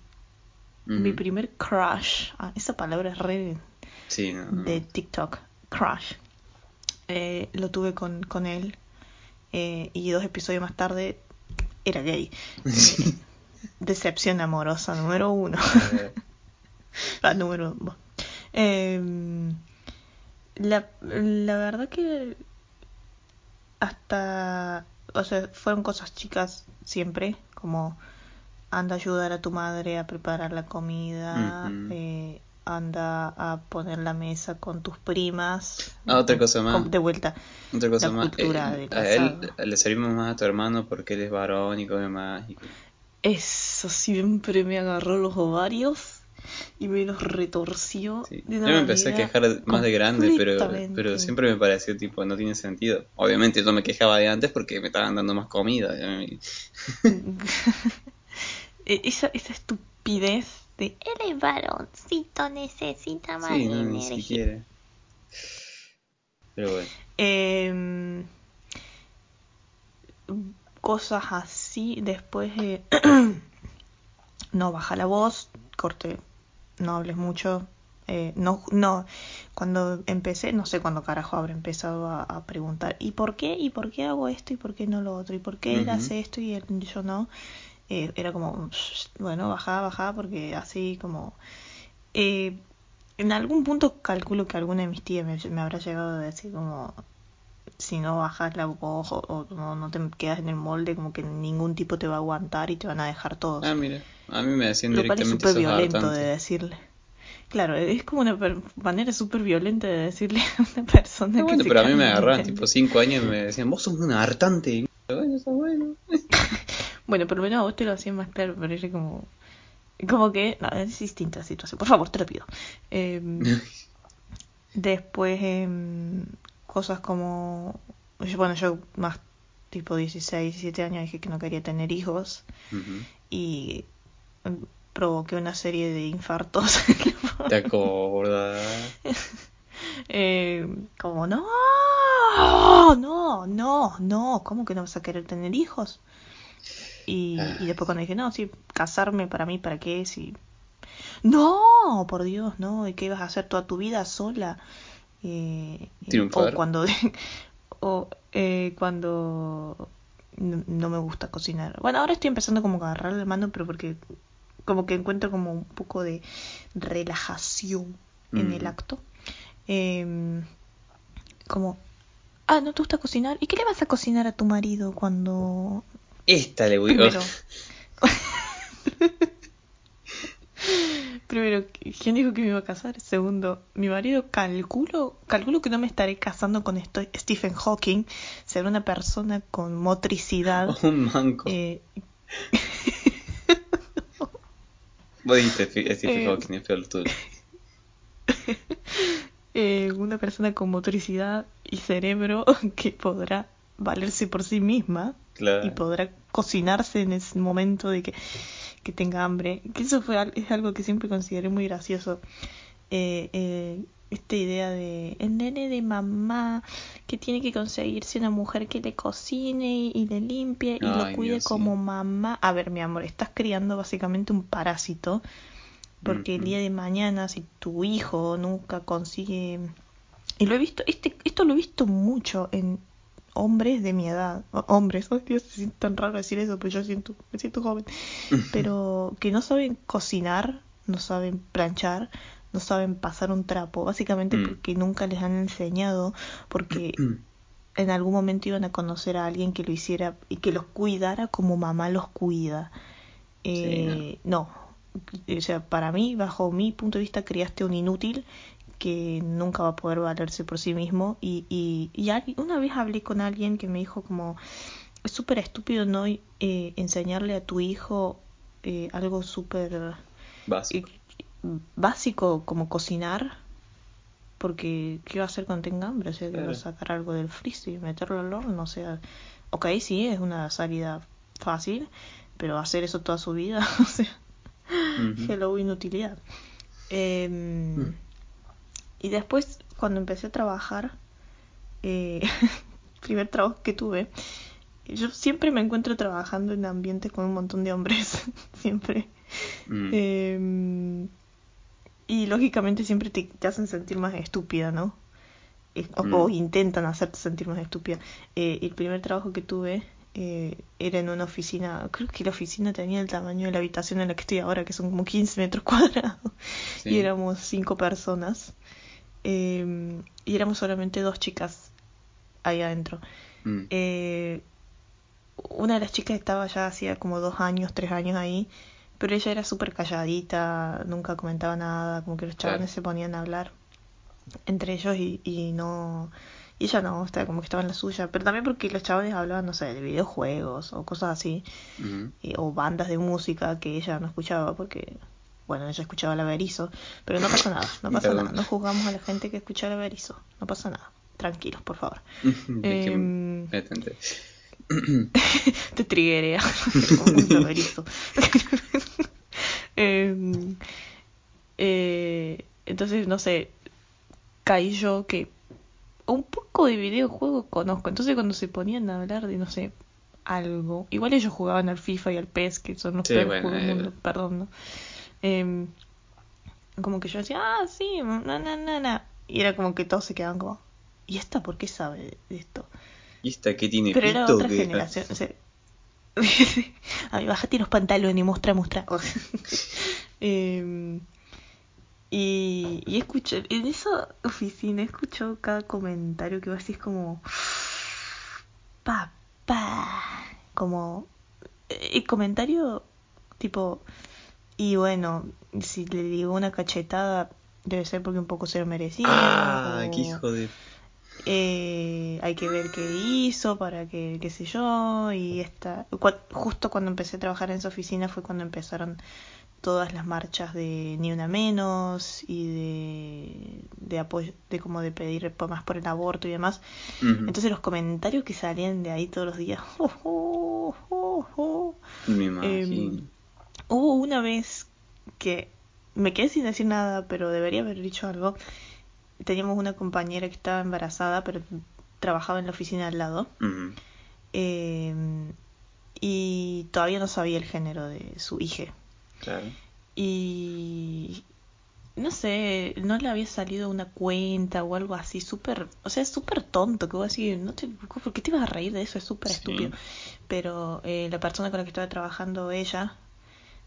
mi primer crush, ah, esa palabra es re Sí, no, no. de TikTok, crush, eh, lo tuve con, con él eh, y dos episodios más tarde era gay. Eh, decepción amorosa número uno. Eh, Ah, número dos. Em, la, la verdad que hasta, o sea, fueron cosas chicas siempre, como anda a ayudar a tu madre a preparar la comida, eh, anda a poner la mesa con tus primas. Ah, otra cosa más. De vuelta. Otra cosa la más. cultura eh, a él le servimos más a tu hermano porque él es varón y come más. y- Eso siempre me agarró los ovarios y me los retorció. Sí. de Yo una me empecé a quejar más de grande, pero, pero siempre me pareció tipo, no tiene sentido. Obviamente yo me quejaba de antes porque me estaban dando más comida. E- esa, esa estupidez de él es varoncito, necesita más Sí, no, ni energía". siquiera. Pero bueno. Em, cosas así, después de no baja la voz, corte, no hables mucho. eh, no, no, cuando empecé, no sé cuándo carajo habré empezado a, a preguntar, ¿y por qué? ¿Y por qué hago esto? ¿Y por qué no lo otro? ¿Y por qué él hace esto y él, yo no? Eh, era como, bueno, baja, baja, porque así como... eh, en algún punto calculo que alguna de mis tías me, me habrá llegado a decir como si no bajas la voz o, o no, no te quedas en el molde como que ningún tipo te va a aguantar y te van a dejar todos. Ah, mira. A mí me decían lo cual es directamente súper violento hartante. de decirle. Claro, es como una manera súper violenta de decirle a una persona Ah, que bueno, se pero a mí me agarraban tipo 5 años y me decían, vos sos un hartante. Bueno, está bueno. Bueno, por lo menos a vos te lo hacían más claro, pero era como... Como que... No, es distinta la situación. Por favor, te lo pido. Eh, después, em, cosas como... Bueno, yo más tipo 16, 17 años dije que no quería tener hijos y em, provoqué una serie de infartos. ¿Te acordás? Eh, como, no, no, no, no, ¿cómo que no vas a querer tener hijos? Y, y después cuando dije, no, sí, casarme para mí, ¿para qué? Si... No, por Dios, no, ¿y qué ibas a hacer toda tu vida sola? Eh, eh, Triunfar. o cuando, o eh, cuando no, no me gusta cocinar. Bueno, ahora estoy empezando como a agarrar el mando, pero porque como que encuentro como un poco de relajación en el Mm. acto. Em, como, ah, ¿no te gusta cocinar? ¿Y qué le vas a cocinar a tu marido cuando... Esta le voy Primero, Primero, ¿quién dijo que me iba a casar? Segundo, mi marido calculo, calculo que no me estaré casando con esto, Stephen Hawking, será una persona con motricidad. un manco. eh, Vos dijiste Fi- Stephen eh, Hawking, es peor tuyo. eh, una persona con motricidad y cerebro que podrá valerse por sí misma Claro. y podrá cocinarse en ese momento de que, que tenga hambre. Que eso fue es algo que siempre consideré muy gracioso. Eh, eh, esta idea de el nene de mamá que tiene que conseguirse una mujer que le cocine y, le limpie y lo cuide Dios, sí. como mamá. A ver, mi amor, estás criando básicamente un parásito. Porque el día de mañana, si tu hijo nunca consigue. Y lo he visto, este, esto lo he visto mucho en hombres de mi edad. Hombres, oh Dios, se siente tan raro decir eso, pero yo siento, me siento joven. Pero que no saben cocinar, no saben planchar, no saben pasar un trapo. Básicamente Mm. porque nunca les han enseñado, porque en algún momento iban a conocer a alguien que lo hiciera y que los cuidara como mamá los cuida. Eh, no. O sea, para mí, bajo mi punto de vista, criaste un inútil que nunca va a poder valerse por sí mismo. Y, y, y una vez hablé con alguien que me dijo como, es súper estúpido no eh, enseñarle a tu hijo eh, algo súper Básico. eh, básico como cocinar. Porque, ¿qué va a hacer cuando tenga hambre? O sea, que va a sacar algo del freezer y meterlo al horno. O sea, ok, sí, es una salida fácil, pero hacer eso toda su vida, o sea, Ujú. hello inutilidad. Y después, cuando empecé a trabajar, eh, primer trabajo que tuve, yo siempre me encuentro trabajando en ambientes con un montón de hombres, siempre. Mm. Em, y lógicamente siempre te, te hacen sentir más estúpida, ¿no? Es- O, Mm. o intentan hacerte sentir más estúpida. Eh, el primer trabajo que tuve eh, era en una oficina, creo que la oficina tenía el tamaño de la habitación en la que estoy ahora, que son como 15 metros cuadrados. Sí. Y éramos cinco personas. Em, y éramos solamente dos chicas ahí adentro. Mm. Eh, una de las chicas estaba ya hacía como dos años, tres años ahí, pero ella era súper calladita, nunca comentaba nada, como que los chavales se ponían a hablar entre ellos y, y no... Y ella no, estaba como que estaba en la suya, pero también porque los chavales hablaban, no sé, de videojuegos o cosas así, Ujú. y- o bandas de música que ella no escuchaba porque, bueno, ella escuchaba la Berizo, pero no pasa nada, no pasa Perdón. nada, no juzgamos a la gente que escucha la Berizo, no pasa nada, tranquilos, por favor. Tenté. te un laberizo. Em, eh, entonces, no sé, caí yo que un poco de videojuegos conozco. Entonces, cuando se ponían a hablar de, no sé, algo, igual ellos jugaban al FIFA y al PES, que son los Sí, peores bueno, juegos del eh. mundo, perdón, ¿no? Em, como que yo decía, ah, sí, na, na, na, na. Y era como que todos se quedaban como, ¿y esta por qué sabe de esto? ¿Y esta qué tiene Pero era otra generación. o sea, Ay, bájate los pantalones y muestra, muestra. Em, y, y escuché, en esa oficina he escuchado cada comentario que vos decís como, papá, como, eh, el comentario tipo, y bueno, si le digo una cachetada, debe ser porque un poco se lo merecía. Ah, o- qué hijo de. eh, hay que ver qué hizo para que, qué sé yo, y esta, justo cuando empecé a trabajar en esa oficina fue cuando empezaron todas las marchas de Ni Una Menos y de, de apoyo, de como de pedir más por el aborto y demás. Entonces los comentarios que salían de ahí todos los días, oh, oh, oh, oh. Me Em, imagino. Hubo una vez que me quedé sin decir nada, pero debería haber dicho algo. Teníamos una compañera que estaba embarazada, pero trabajaba en la oficina al lado. Eh, y todavía no sabía el género de su hija. Claro. Y no sé, no le había salido una cuenta o algo así, súper, o sea, es súper tonto, que voy a decir, no te, ¿por qué te vas a reír de eso? Es súper Sí. estúpido. Pero eh, la persona con la que estaba trabajando ella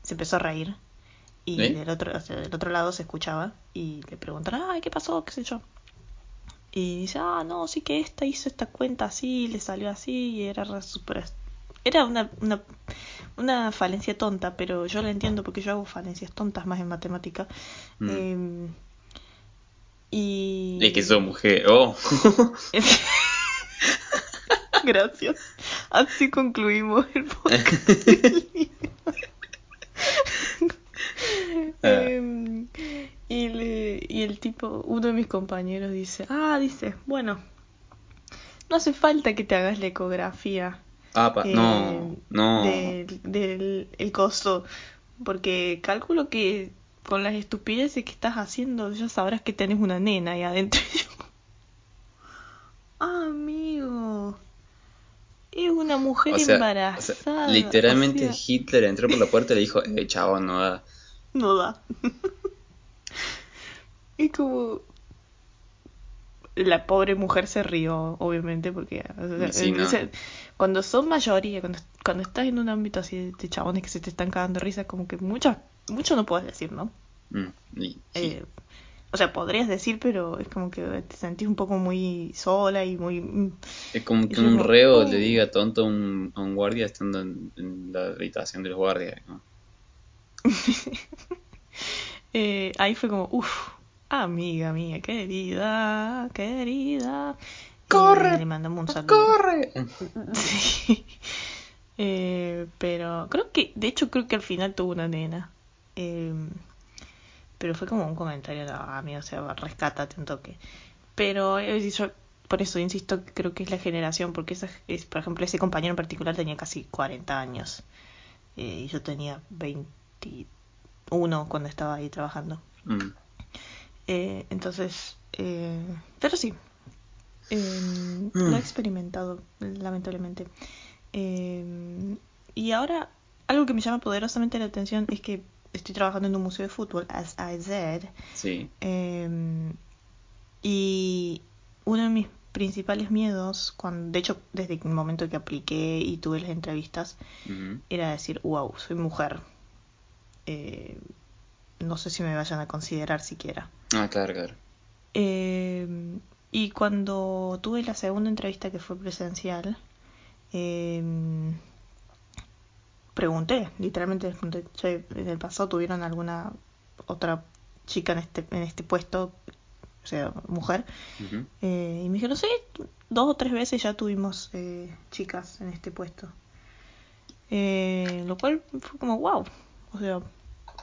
se empezó a reír y ¿Eh? del otro, o sea, del otro lado se escuchaba y le preguntaron, ay, ¿qué pasó? ¿Qué sé yo? Y dice, ah, no, sí que esta hizo esta cuenta así, le salió así y era re. Era una, una, una falencia tonta, pero yo la entiendo porque yo hago falencias tontas más en matemática. Mm. Eh, y... Es que sos mujer. Oh. Gracias. Así concluimos el podcast. Em, y, le, y el tipo, uno de mis compañeros dice, ah, dice, bueno, no hace falta que te hagas la ecografía. Ah, eh, no, no. Del, del el costo. Porque calculo que con las estupideces que estás haciendo ya sabrás que tenés una nena ahí adentro. Ah, amigo. Es una mujer O sea, o embarazada. sea, literalmente o sea, Hitler entró por la puerta y le dijo, eh, chabón, no. No da. es como... La pobre mujer se rió, obviamente, porque o sea, Sí, no. o sea, cuando son mayoría, cuando, cuando estás en un ámbito así de, chabones que se te están cagando risa, como que mucho, mucho no puedes decir, ¿no? Mm, y- sí. Eh, o sea, podrías decir, pero es como que te sentís un poco muy sola y muy... mm, Es como y que un reo oh. le diga tonto a un, a un guardia estando en, en la habitación de los guardias. ¿no? Eh, ahí fue como, uff, amiga mía, querida, querida. ¡Corre! Le mandamos un saludo. ¡Corre! Sí. Eh, pero creo que, de hecho, creo que al final tuvo una nena. Eh, pero fue como un comentario, no, amigo, o sea, rescátate un toque. Pero eh, yo, por eso insisto, creo que es la generación, porque esa, es, por ejemplo, ese compañero en particular tenía casi 40 años. Eh, y yo tenía 21 cuando estaba ahí trabajando. Mm. Eh, entonces, eh, pero sí, eh, lo he experimentado, lamentablemente. Eh, y ahora, algo que me llama poderosamente la atención es que estoy trabajando en un museo de fútbol, as I said, Sí. eh, y uno de mis principales miedos, cuando, de hecho, desde el momento que apliqué y tuve las entrevistas, era decir, wow, soy mujer. No sé si me vayan a considerar siquiera. Ah, claro, claro. Eh, y cuando tuve la segunda entrevista que fue presencial, eh, pregunté, literalmente les pregunté, "Che, en el pasado tuvieron alguna otra chica en este, en este puesto, o sea, mujer. Eh, y me dijeron, sí, dos o tres veces ya tuvimos eh, chicas en este puesto. Eh, lo cual fue como, wow, o sea,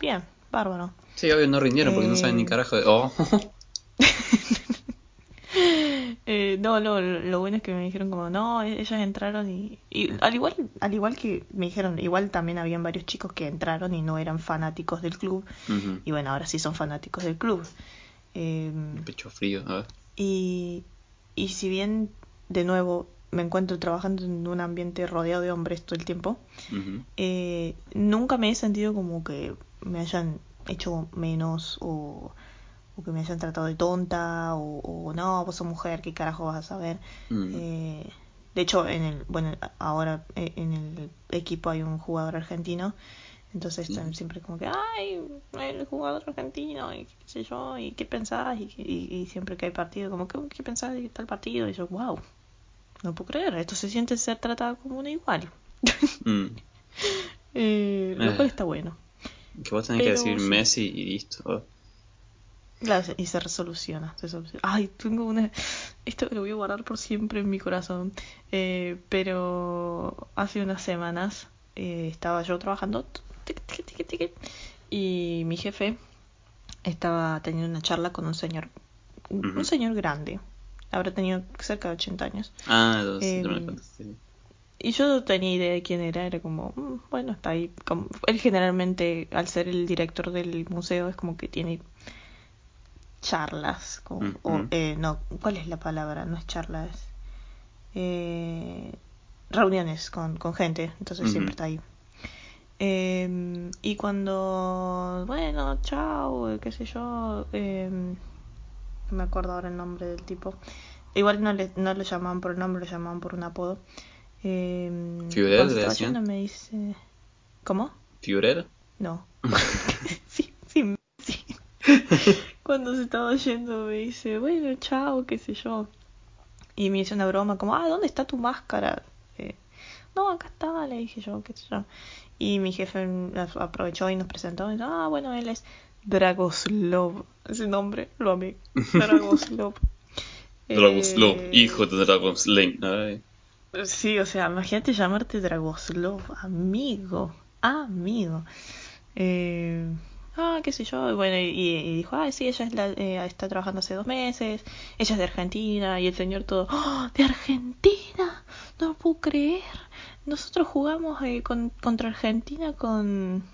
bien, bárbaro. Sí, obvio, no rindieron porque no saben ni Eh. carajo de... Oh. Eh, no, no, lo, bueno es que me dijeron como, no, e- ellas entraron y, y al igual, al igual que me dijeron, igual también habían varios chicos que entraron y no eran fanáticos del club y bueno, ahora sí son fanáticos del club. Eh, Pecho frío, a ver. y, y si bien de nuevo me encuentro trabajando en un ambiente rodeado de hombres todo el tiempo, eh, nunca me he sentido como que me hayan hecho menos o, o que me hayan tratado de tonta o, o no, vos sos mujer, ¿qué carajo vas a saber? Mm. Eh, de hecho, en el, bueno, ahora eh, en el equipo hay un jugador argentino, entonces Sí. están siempre como que, ay, el jugador argentino, y qué sé yo, y qué pensás, y, y- y siempre que hay partido, como, ¿qué, qué pensás de tal partido? Y yo, wow, no puedo creer, esto se siente ser tratado como una igual. Mm. Eh, lo Eh. cual está bueno. Que vos tenés que Pero decir sí. Messi y listo. Oh. Claro, y se resoluciona, se soluciona. Ay, tengo una... Esto lo voy a guardar por siempre en mi corazón. Eh, pero hace unas semanas eh, estaba yo trabajando y mi jefe estaba teniendo una charla con un señor, un señor grande. Habrá tenido cerca de 80 años. Ah, dos, me contaste. Y yo no tenía idea de quién era, era como, "Mm, bueno, está ahí. Como, él generalmente, al ser el director del museo, es como que tiene charlas, como, Mm, o, mm. eh, no, ¿cuál es la palabra? No es charlas, eh, reuniones con, con gente, entonces siempre está ahí. Eh, y cuando, bueno, chao, qué sé yo, eh, no me acuerdo ahora el nombre del tipo. Igual no le, no lo llamaban por el nombre, lo llamaban por un apodo. Eh, ¿Fiorel cuando le decían? me dice... ¿Cómo? ¿Fiorero? No. sí, sí, sí. Cuando se estaba yendo me dice, bueno, chao, qué sé yo. Y me hizo una broma como, ah, ¿dónde está tu máscara? Eh, no, acá está, le dije yo, qué sé yo. Y mi jefe aprovechó y nos presentó. Y dijo, ah, bueno, él es Dragoslov. Ese nombre lo amé. Dragoslov. Dragoslov, Eh, hijo de Dragoslain. Sí, o sea, imagínate llamarte Dragoslov, amigo, amigo. Eh, ah, qué sé yo, y bueno, y, y dijo, ah, sí, ella es la, eh, está trabajando hace dos meses, ella es de Argentina, y el señor todo, ¡Oh, de Argentina, no lo puedo creer. Nosotros jugamos eh, con, contra Argentina con...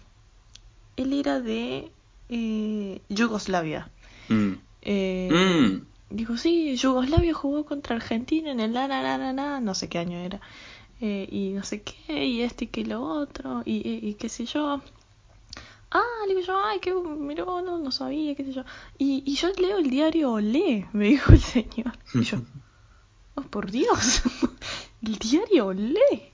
Él era de eh, Yugoslavia. Mm. Eh, Mm. Dijo, sí, Yugoslavia jugó contra Argentina en el la, la, la, la, la, no sé qué año era. Eh, y no sé qué, y este y que lo otro, y, y, y qué sé yo. Ah, le digo yo, ay, qué miró, no, no sabía, qué sé yo. Y, y yo leo el diario Olé, me dijo el señor. Y yo, oh, por Dios, el diario Olé.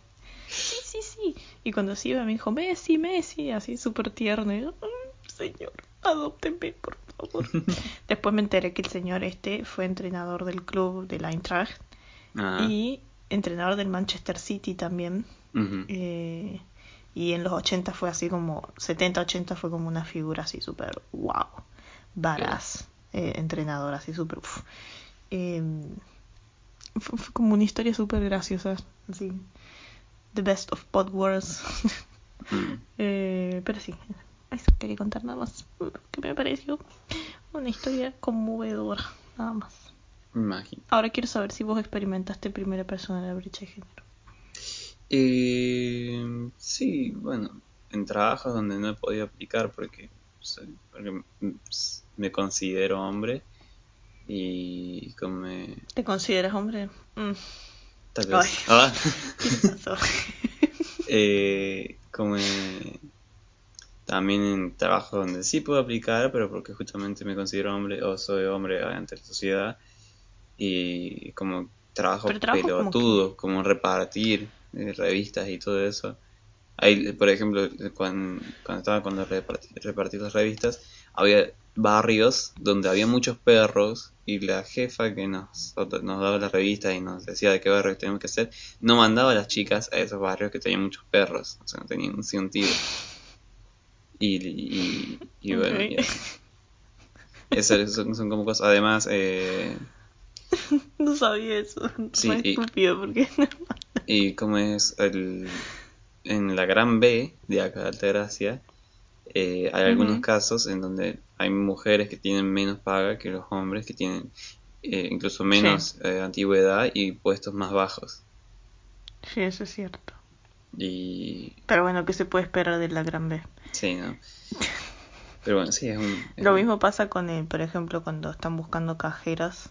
Sí, sí, sí. Y cuando se iba me dijo, Messi, Messi, así súper tierno. Y yo, "Mm, señor, adópteme, por favor. Después me enteré que el señor este fue entrenador del club de la Eintracht Ah. y entrenador del Manchester City también. Eh, y en los 80 fue así como, 70, 80 fue como una figura así súper, wow, badass, eh, entrenador así súper. Eh, fue, fue como una historia súper graciosa, así, the best of both worlds. Mm. Eh, pero sí, eso quería contar nada más, que me pareció una historia conmovedora, nada más. Imagino. Ahora quiero saber si vos experimentaste en primera persona la brecha de género. Eh, sí, bueno, en trabajos donde no he podido aplicar porque, porque me considero hombre y como me... ¿Te consideras hombre? Mm, Tal Ay. vez... Ah. ¿Qué pasó? Eh, como también en trabajos donde sí puedo aplicar, pero porque justamente me considero hombre o soy hombre ante la sociedad y como trabajo como pelotudo, como, repartir eh, revistas y todo eso. Ahí, por ejemplo, cuando, cuando estaba con repartir, repartir las revistas, había barrios donde había muchos perros y la jefa que nos, nos daba las revistas y nos decía de qué barrio teníamos que hacer, no mandaba a las chicas a esos barrios que tenían muchos perros, o sea, no tenían un sentido. Y, y, y bueno, ya. Son, son como cosas. Además, eh, No sabía eso. Sí, Fue y- estúpido porque y como es el, en la gran B de acá de Altagracia, eh, hay algunos casos en donde hay mujeres que tienen menos paga que los hombres que tienen eh, incluso menos eh, antigüedad y puestos más bajos. Sí, eso es cierto. Y Pero bueno, ¿qué se puede esperar de la gran B? Sí, ¿no? Pero bueno, sí, es un... es Lo mismo pasa con, el, por ejemplo, cuando están buscando cajeras.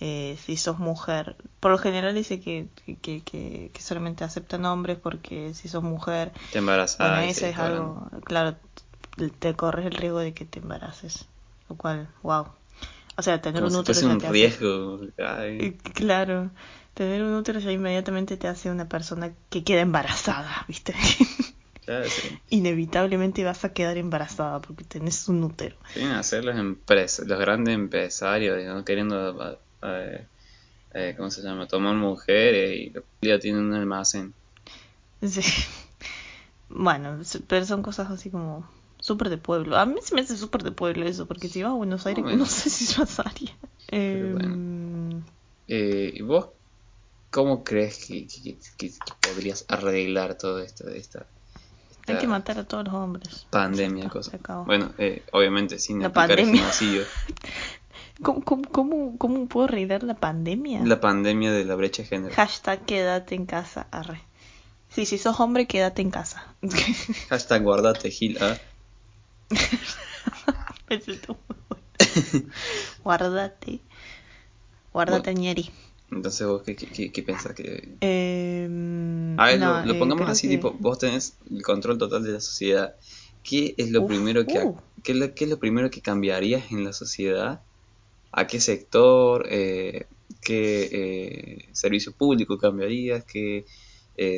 Eh, si sos mujer, por lo general dice que, que, que, que solamente aceptan hombres porque si sos mujer, Te embarazas. bueno, eso es algo, claro, te- corres el riesgo de que te embaraces, lo cual, wow. O sea, tener Como un útero ya un te riesgo. Eh, Claro, tener un útero ya inmediatamente te hace una persona que queda embarazada, ¿viste? Sí. Inevitablemente vas a quedar embarazada porque tenés un útero. Quieren hacer los los grandes empresarios, ¿no? queriendo, eh, eh, ¿cómo se llama? Tomar mujeres y los ya tienen un almacén. Sí. Bueno, pero son cosas así como súper de pueblo. A mí se me hace súper de pueblo eso, porque si vas a Buenos Aires, Bueno. no sé si pasaría. Pero bueno. Em, Eh, ¿y vos cómo crees que- que podrías arreglar todo esto de esta, hay que matar a todos los hombres. pandemia está, cosa? Bueno, eh, obviamente sin La aplicar pandemia. genocidio. ¿Cómo, cómo, cómo, cómo puedo arreglar la pandemia? La pandemia de la brecha de género. Hashtag quédate en casa, arre. Sí, si sos hombre, quédate en casa. Hashtag guardate Gil. ah. Estuvo muy bueno. Ñeri. Entonces vos qué, qué, pensás que... Em, A ver, no, lo, lo eh, pongamos así, que- tipo, vos tenés el control total de la sociedad. ¿Qué es lo Uf, primero que uh. qué es lo, qué es lo primero que cambiarías en la sociedad? ¿A qué sector? Eh, ¿Qué eh, servicio público cambiarías? ¿Qué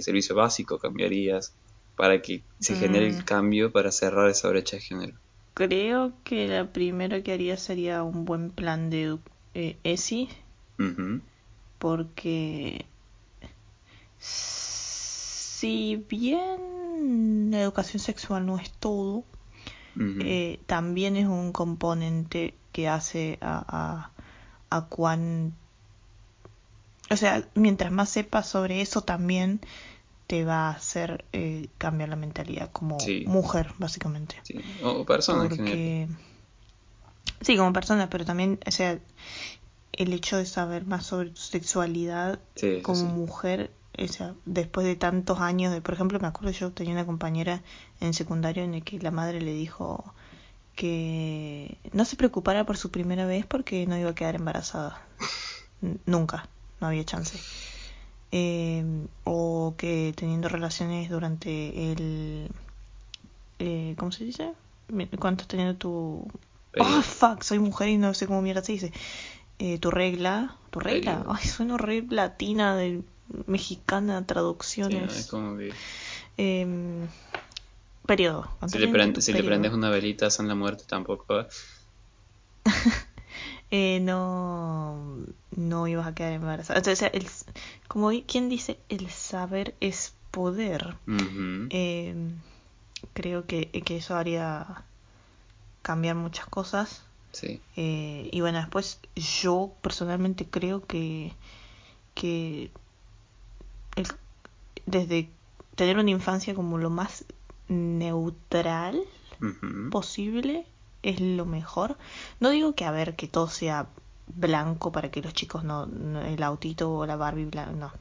servicio básico cambiarías? Para que se genere Mm. el cambio para cerrar esa brecha de género. Creo que la primero que haría sería un buen plan de eh, ESI, Ujú, porque si bien la educación sexual no es todo, eh, también es un componente que hace a, a, a cuán... O sea, mientras más sepas sobre eso también, te va a hacer eh, cambiar la mentalidad como Sí. mujer, básicamente. Sí. O persona en general. Porque sí, como persona, pero también, o sea, el hecho de saber más sobre tu sexualidad Sí, como sí. mujer, o sea, después de tantos años de, por ejemplo, me acuerdo yo tenía una compañera en secundario en el que la madre le dijo que no se preocupara por su primera vez porque no iba a quedar embarazada. Nunca, no había chance. Eh, o que teniendo relaciones durante el... Eh, ¿Cómo se dice? ¿Cuánto teniendo tu... Oh, fuck, soy mujer y no sé cómo mierda se dice. Eh, tu regla. ¿Tu regla? Ay, suena re latina, de mexicana, Sí, traducciones. ¿no? es como que Em, periodo. Si le, prendes una velita a San la muerte tampoco. ¿eh? eh, no, no ibas a quedar embarazada. O sea, el, como quien dice, el saber es poder. Eh, creo que, que eso haría cambiar muchas cosas. Sí. Eh, y bueno, después yo personalmente creo que, que el- desde tener una infancia como lo más neutral posible es lo mejor. No digo que a ver que todo sea blanco para que los chicos no, no- el autito o la Barbie blanco, no,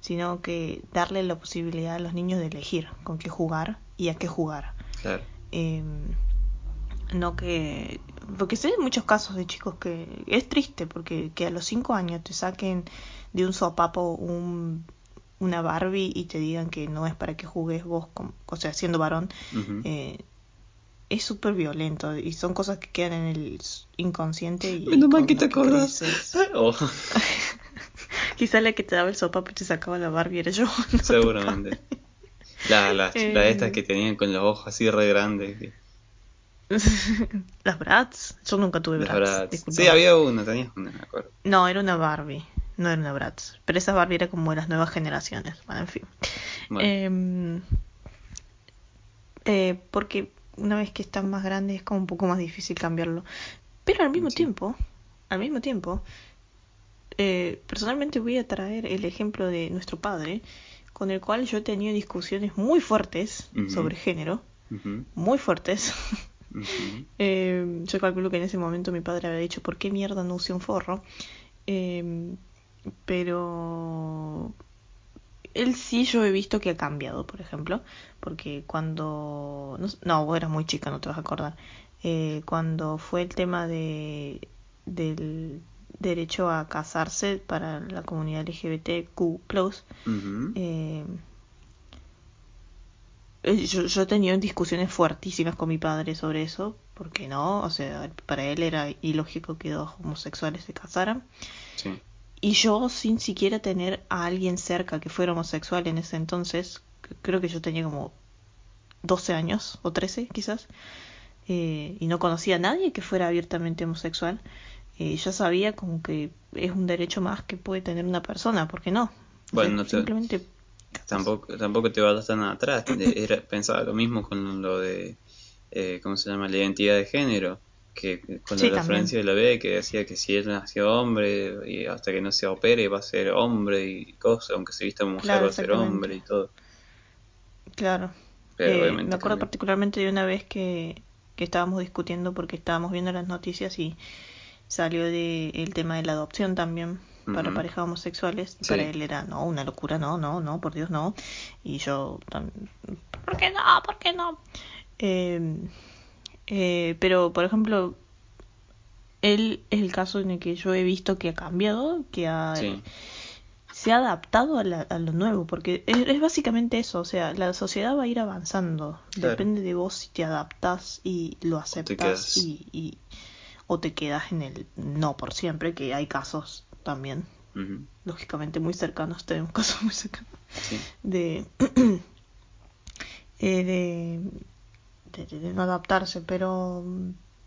sino que darle la posibilidad a los niños de elegir con qué jugar y a qué jugar. Claro. Eh, no que porque sé muchos casos de chicos que es triste porque que a los 5 años te saquen de un sopapo un una Barbie y te digan que no es para que jugues vos, con, o sea, siendo varón, eh, es súper violento y son cosas que quedan en el inconsciente y Menos mal que te acordás. Oh, Quizá la que te daba el sopapo y te sacaba la Barbie era yo. no seguramente. La, la, la Eh. estas que tenían con los ojos así re grandes. que- Las Bratz. Yo nunca tuve Las Bratz. Sí, había una, tenías una, me acuerdo. No, era una Barbie. No era una Bratz. Pero esa Barbie era como de las nuevas generaciones. Bueno, en fin. Bueno, Em, eh, porque una vez que están más grandes es como un poco más difícil cambiarlo. Pero al mismo Sí. tiempo, al mismo tiempo, eh, personalmente voy a traer el ejemplo de nuestro padre, con el cual yo he tenido discusiones muy fuertes sobre género, muy fuertes. Eh, yo calculo que en ese momento mi padre había dicho, ¿por qué mierda no usé un forro? Eh, pero él sí yo he visto que ha cambiado, por ejemplo, porque cuando... No, vos eras muy chica, no te vas a acordar. Eh, cuando fue el tema de del derecho a casarse para la comunidad LGBTQ+, eh, eh, yo, yo he tenido discusiones fuertísimas con mi padre sobre eso, porque no, o sea, para él era ilógico que dos homosexuales se casaran. Sí. Y yo, sin siquiera tener a alguien cerca que fuera homosexual en ese entonces, creo que yo tenía como 12 años o 13 quizás, eh, y no conocía a nadie que fuera abiertamente homosexual, eh, ya sabía como que es un derecho más que puede tener una persona, ¿por qué no? O Bueno, sea, no te- simplemente Tampoco, tampoco te vayas tan atrás. Era, pensaba lo mismo con lo de, eh, ¿cómo se llama? La identidad de género. Que con Sí, la referencia de la B que decía que si él nació hombre y hasta que no se opere va a ser hombre y cosas, aunque se vista mujer Claro, va a ser hombre y todo. Claro. Pero Eh, me acuerdo particularmente de una vez que, que estábamos discutiendo porque estábamos viendo las noticias y salió de el tema de la adopción también para parejas homosexuales. Y Sí. para él era, no, una locura, no, no, no, por Dios, no. Y yo también, ¿por qué no? ¿Por qué no? Eh, eh, pero, por ejemplo, él es el caso en el que yo he visto que ha cambiado, que ha, Sí. se ha adaptado a, la- a lo nuevo, porque es, es básicamente eso, o sea, la sociedad va a ir avanzando, Claro. depende de vos si te adaptas y lo aceptas y, y- o te quedas en el no por siempre, que hay casos también, lógicamente muy cercanos, tenemos casos muy cercanos Sí. de, eh, de, de- de- de no adaptarse, pero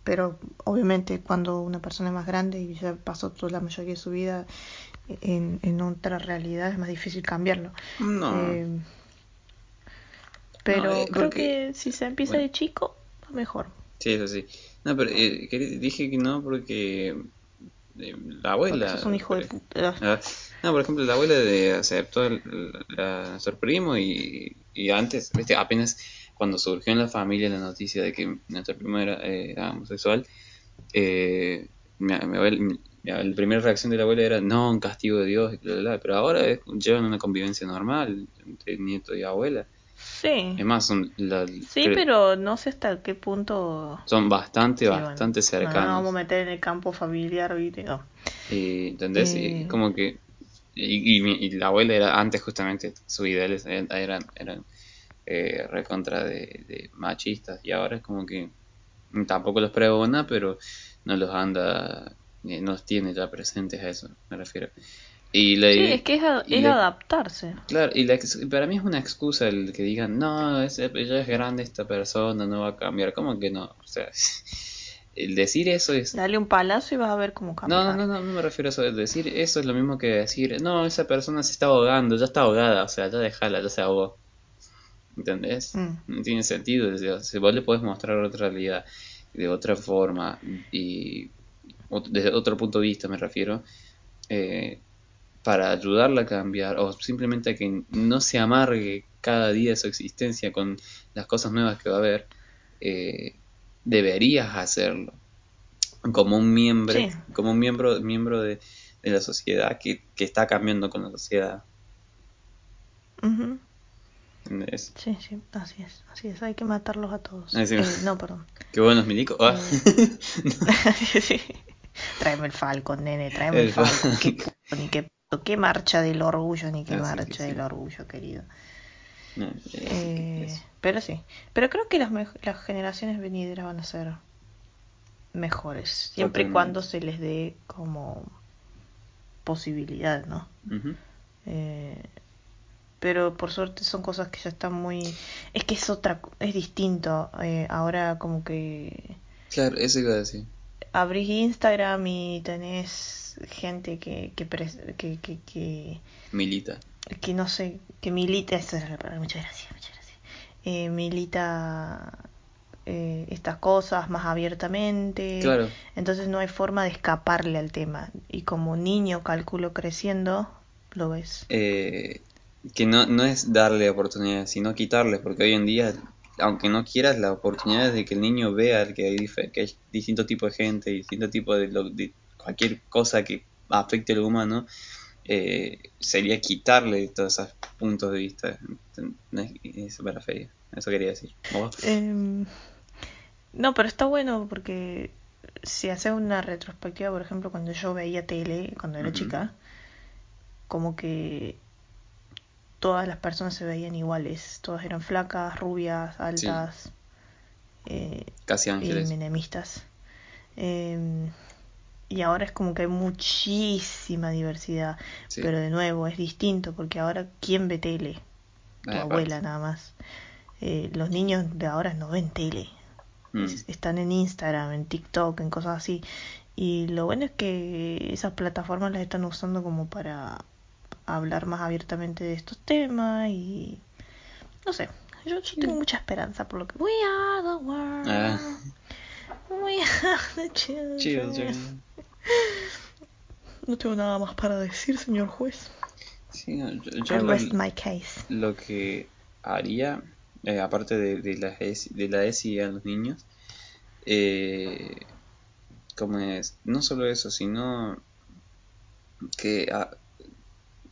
pero obviamente cuando una persona es más grande y ya pasó toda la mayoría de su vida en, en otra realidad es más difícil cambiarlo. No. Eh, pero No, eh, creo porque- que si se empieza bueno. de chico, mejor. Sí, eso sí. No, pero eh, dije que no porque la abuela. Porque sos un hijo de pero- puta. Ah, No, por ejemplo, la abuela de, aceptó el, el- a nuestro primo y, y antes, ¿viste? apenas cuando surgió en la familia la noticia de que nuestro primo era, eh, era homosexual, eh, mi, mi abuela- mi- la primera reacción de la abuela era, no, un castigo de Dios, y bla, bla, bla. pero ahora es- llevan una convivencia normal entre nieto y abuela. Sí. Es más, son, la- Sí, pero no sé hasta qué punto... son bastante, Sí, bueno, bastante no, no cercanos. vamos a meter en el campo familiar, ¿viste? No. Y, ¿Entendés? Y Eh. como que. Y, y mi- y la abuela era antes, justamente, sus ideales eran, eran, eran, eh, recontra de, de machistas. Y ahora es como que. Tampoco los pregona, pero no los anda. eh, no los tiene ya presentes a eso, me refiero. Y la, Sí, es que es, a- es la- adaptarse. Claro, y la para mí es una excusa el que digan, no, es, ella es grande esta persona, no va a cambiar. ¿Cómo que no? O sea, el decir eso es. Dale un palazo y vas a ver cómo cambia. No, no, no, no, no me refiero a eso. Decir eso es lo mismo que decir, no, esa persona se está ahogando, ya está ahogada, o sea, ya déjala, ya se ahogó. ¿Entendés? Mm. No tiene sentido. o sea, si vos le podés mostrar otra realidad, de otra forma, y desde otro punto de vista me refiero, eh, para ayudarla a cambiar, o simplemente a que no se amargue cada día su existencia con las cosas nuevas que va a haber, eh, deberías hacerlo como un miembro, Sí. como un miembro, miembro de, de la sociedad que, que está cambiando con la sociedad. Sí, sí, así es, así es, hay que matarlos a todos. Eh, no, perdón. Qué buenos milico. Ah. Sí. Tráeme el Falcon, nene, tráeme el, El Falcon. Qué, qué, qué marcha del orgullo, ni qué Ah, marcha sí, sí. del orgullo, querido. No, eh, Eh, pero sí, pero creo que las, las generaciones venideras van a ser mejores, siempre y cuando se les dé como posibilidad, ¿no? Eh, pero por suerte son cosas que ya están muy... Es que es otra, es distinto. eh, ahora como que Claro, eso iba a decir. abrís Instagram y tenés gente que, que, pres- que, que, que, Milita. que no sé, que milita, esa es la palabra, muchas gracias, muchas gracias. Eh, milita eh, estas cosas más abiertamente. Claro. Entonces no hay forma de escaparle al tema. Y como niño, calculo creciendo, lo ves. Eh, que no, no es darle oportunidades, sino quitarles, porque hoy en día, aunque no quieras, la oportunidad es de que el niño vea que hay, que hay distinto tipo de gente, distinto tipo de, lo- de cualquier cosa que afecte al humano, eh, sería quitarle todos esos puntos de vista. Eso me refería, eso quería decir. Em, no, pero está bueno porque si haces una retrospectiva, por ejemplo, cuando yo veía tele, cuando era chica, como que todas las personas se veían iguales. Todas eran flacas, rubias, altas eh, Casi y ángeles. menemistas. Y ahora es como que hay muchísima diversidad. Sí. Pero de nuevo, es distinto porque ahora, ¿quién ve tele? Tu Ah, abuela aparte. nada más. Eh, los niños de ahora no ven tele. Mm. Es- están en Instagram, en TikTok, en cosas así. Y lo bueno es que esas plataformas las están usando como para hablar más abiertamente de estos temas y no sé, yo, yo tengo mucha esperanza por lo que We are the world. Ah. We are the children. Children. No tengo nada más para decir, señor juez. Sí, no, yo, yo I lo- rest my case. lo que haría, eh, aparte de, de, la ESI, de la ESI a los niños, eh, como es, no solo eso, sino que a-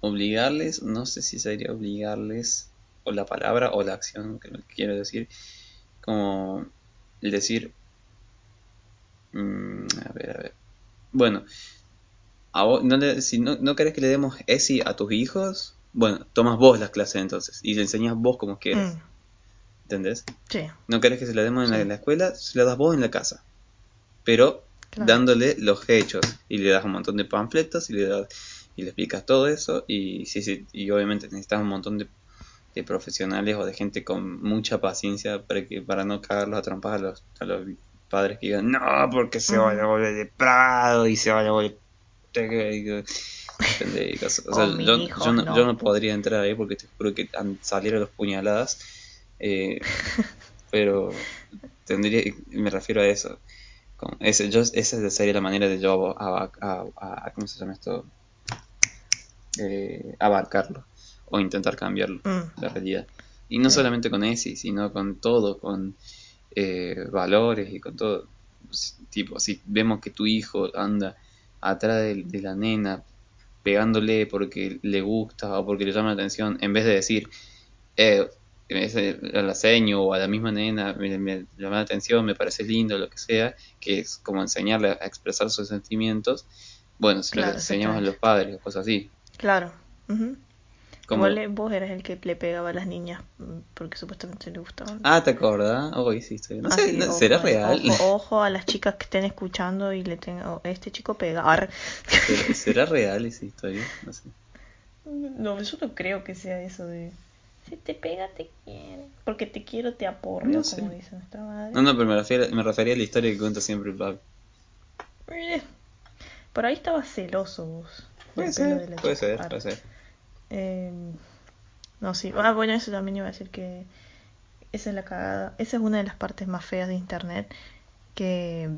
obligarles, no sé si sería obligarles, o la palabra o la acción que quiero decir, como el decir, mm, a ver, a ver, bueno, a vos- no le- si no, no querés que le demos ESI a tus hijos, bueno, tomas vos las clases entonces y le enseñas vos como quieres, Mm, ¿entendés? sí, No querés que se la demos en, la, Sí. en la escuela, se la das vos en la casa, pero Claro. dándole los hechos y le das un montón de panfletos y le das y le explicas todo eso y sí, sí, y obviamente necesitas un montón de, de profesionales o de gente con mucha paciencia para que para no cagarlos a trompas a los, a los padres que digan no porque se vaya a volver depravado y se vaya a volver. O sea, yo, yo no, no. yo no podría entrar ahí porque te juro que salieron los puñaladas. eh, pero tendría, me refiero a eso. Con ese, yo, esa sería la manera de yo a, a- a- a- ¿cómo se llama esto? eh, abarcarlo o intentar cambiarlo, Mm. la realidad. Y no Sí. solamente con ese, sino con todo, con eh, valores y con todo. Si- Tipo, si vemos que tu hijo anda atrás de, de la nena pegándole porque le gusta o porque le llama la atención, en vez de decir, eh, a la seño o a la misma nena me, me llama la atención, me parece lindo, lo que sea, que es como enseñarle a expresar sus sentimientos, bueno, si lo enseñamos a los padres cosas así. Claro. Como, Igual eh, vos eras el que le pegaba a las niñas mm, porque supuestamente le gustaban. ah, ¿te acordás? Hoy sí estoy. No Así sé, que no- ojo, ¿será real? Ojo, ojo a las chicas que estén escuchando y le tengan. Este chico pega. Arre. ¿Será, será real esa historia? No sé. No, yo no creo que sea eso de. Si te pega, te quiere. Porque te quiero, te aporreo, No sé. como dice nuestra madre. No, no, pero me refería, me refería a la historia que cuenta siempre el Pablo. Eh, Por ahí estaba celoso vos. Puede ser, la puede chica. ser, Arre. puede ser. Eh, no, sí. Ah, bueno, eso también iba a decir que esa es la cagada. Esa es una de las partes más feas de internet. Que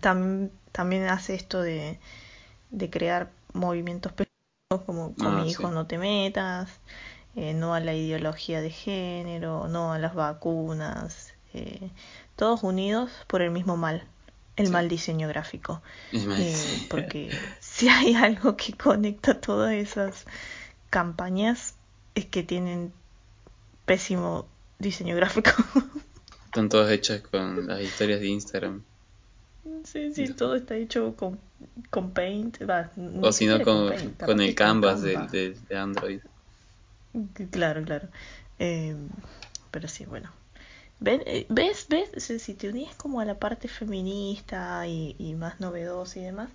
tam- también hace esto de, de crear movimientos peligrosos como con Ah, mi hijo sí. no te metas, eh, no a la ideología de género, no a las vacunas. eh, todos unidos por el mismo mal, el Sí. mal diseño gráfico. Más, Eh, porque si hay algo que conecta todas esas campañas es que tienen pésimo diseño gráfico. Están todas hechas con las historias de Instagram. sí, sí, todo está hecho con, con Paint. Va, O si no, con, Paint, con el Canvas Canva. de, de, de Android. Claro, claro. Eh, pero sí, bueno. ¿Ven? Eh, ¿Ves? ¿Ves? O sea, si te unís como a la parte feminista y, y más novedosa y demás,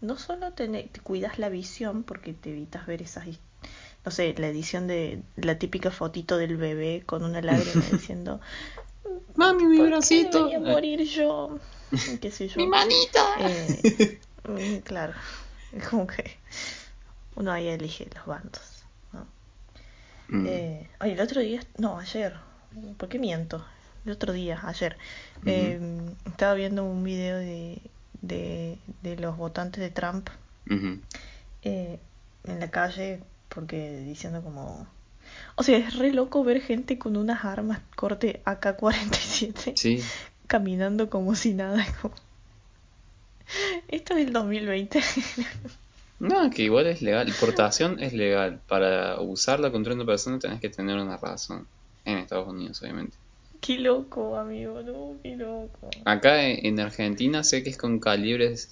no solo te, te cuidas la visión porque te evitas ver esas, no sé, la edición de la típica fotito del bebé con una lágrima diciendo, Mami, mi ¿por qué bracito. debería morir yo? Qué sé yo. Mi manita. Eh, mm, claro, como que uno ahí elige los bandos. ¿no? Mm. Eh, ay, el otro día, no, ayer, ¿por qué miento? El otro día, ayer, eh, estaba viendo un video de, de, de los votantes de Trump eh, en la calle, porque diciendo como... O sea, es re loco ver gente con unas armas corte AK-47 Sí, caminando como si nada. como- Esto es el 2020. no, que igual es legal. Portación es legal. Para usarla contra una persona tenés que tener una razón. En Estados Unidos, obviamente. Qué loco, amigo, no, qué loco. Acá en en Argentina sé que es con calibres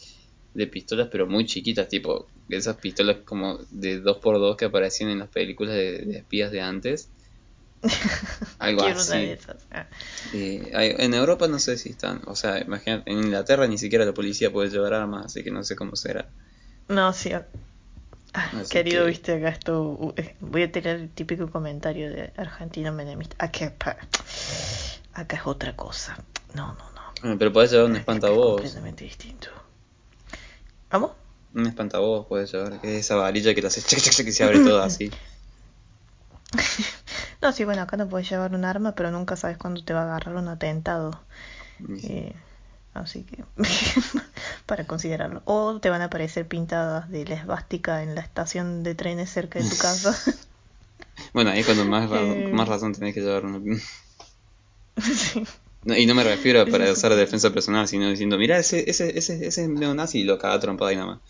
de pistolas, pero muy chiquitas, tipo esas pistolas como de 2x2 que aparecían en las películas de, de espías de antes. Algo Quiero una de así. esas. Ah. Eh, hay- en Europa no sé si están, o sea, imagínate, en Inglaterra ni siquiera la policía puede llevar armas, así que no sé cómo será. No, sí. Ah, querido, que- viste, acá esto. eh, Voy a tirar el típico comentario de argentino menemista. Acá, pa- acá es otra cosa. No, no, no. Bueno, pero podés llevar un Acá es espantabobos. completamente distinto. ¿Vamos? Un espantabobos puedes llevar, que es esa varilla que te hace chac, y se abre todo así. No, sí, bueno, acá no puedes llevar un arma, pero nunca sabes cuándo te va a agarrar un atentado. Y- Eh, así que, para considerarlo. O te van a aparecer pintadas de la esvástica en la estación de trenes cerca de tu casa. Bueno, ahí es cuando más, ra- Eh. más razón tenés que llevar una... sí. No, y no me refiero para es usar un- defensa personal, sino diciendo, mira, ese, ese, ese, ese es neonazi y lo caga trompada y nada más.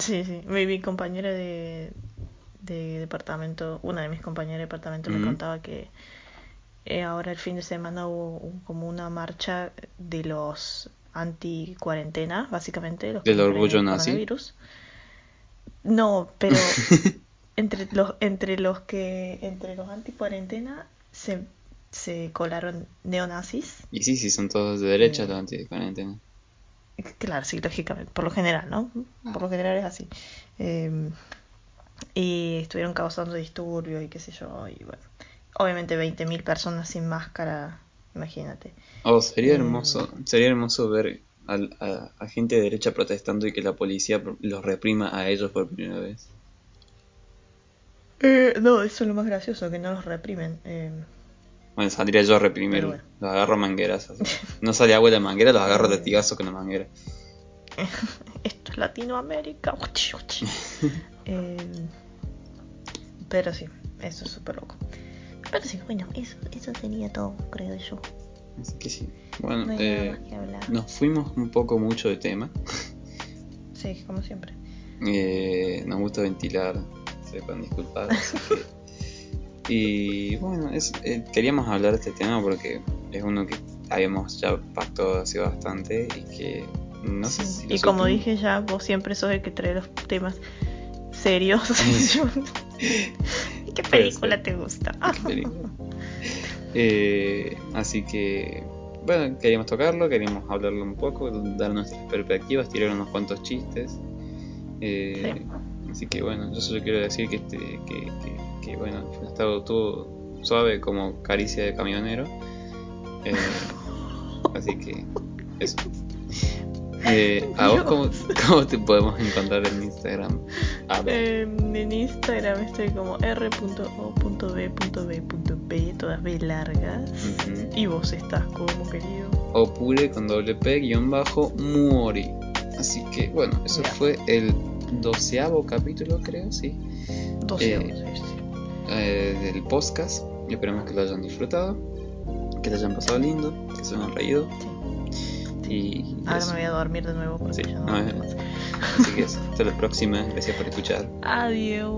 Sí, sí. Mi, mi compañera de, de departamento, una de mis compañeras de departamento me contaba que eh, ahora el fin de semana hubo un- como una marcha de los anti cuarentena, básicamente, los ¿Del orgullo nazi? No, pero entre los entre los que entre los anti cuarentena se se colaron neonazis. Y sí, sí, son todos de derecha Eh. los anti-cuarentena. Claro, sí, lógicamente, por lo general, ¿no? Por lo general es así. Eh, y estuvieron causando disturbios y qué sé yo, y bueno. Obviamente 20.000 personas sin máscara, imagínate. Oh, sería Eh. hermoso, sería hermoso ver a, a gente de derecha protestando y que la policía los reprima a ellos por primera vez. Eh, no, eso es lo más gracioso, que no los reprimen. Eh, Bueno, saldría yo a bueno. Los agarro a mangueras. así. No sale agua de la manguera, los agarro de Eh. tigazo con la manguera. Esto es Latinoamérica. Eh, pero sí, eso es súper loco. Pero sí, bueno, eso, eso sería todo, creo yo. Así que sí. Bueno, No eh, que nos fuimos un poco mucho de tema. Sí, como siempre. Eh, nos gusta ventilar, se pueden disculpar. así que- Y bueno, es, eh, queríamos hablar de este tema porque es uno que habíamos ya pactado hace bastante y que no sé Sí. si lo y como supimos. dije ya, vos siempre sos el que trae los temas serios. Yo- ¿Y ¿Qué película te gusta? Eh, así que, bueno, queríamos tocarlo, queríamos hablarlo un poco, dar nuestras perspectivas, tirar unos cuantos chistes. Eh, Así que, bueno, yo solo quiero decir que, este, que, que, que, bueno, ha estado todo suave como caricia de camionero. Eh, así que, eso. Eh, ¿A vos cómo, cómo te podemos encontrar en Instagram? Em, en Instagram estoy como r.o.b.b.b, todas B largas. Y vos estás como querido. o pure con doble P guion bajo Muori. Así que bueno, eso fue el doceavo capítulo, creo, sí, 12 Eh, eh, del podcast. Y esperemos que lo hayan disfrutado, que lo hayan pasado lindo, que se hayan reído. Y Ahora eso. me voy a dormir de nuevo Sí, no. Así que eso. Hasta la próxima. Gracias por escuchar. Adiós.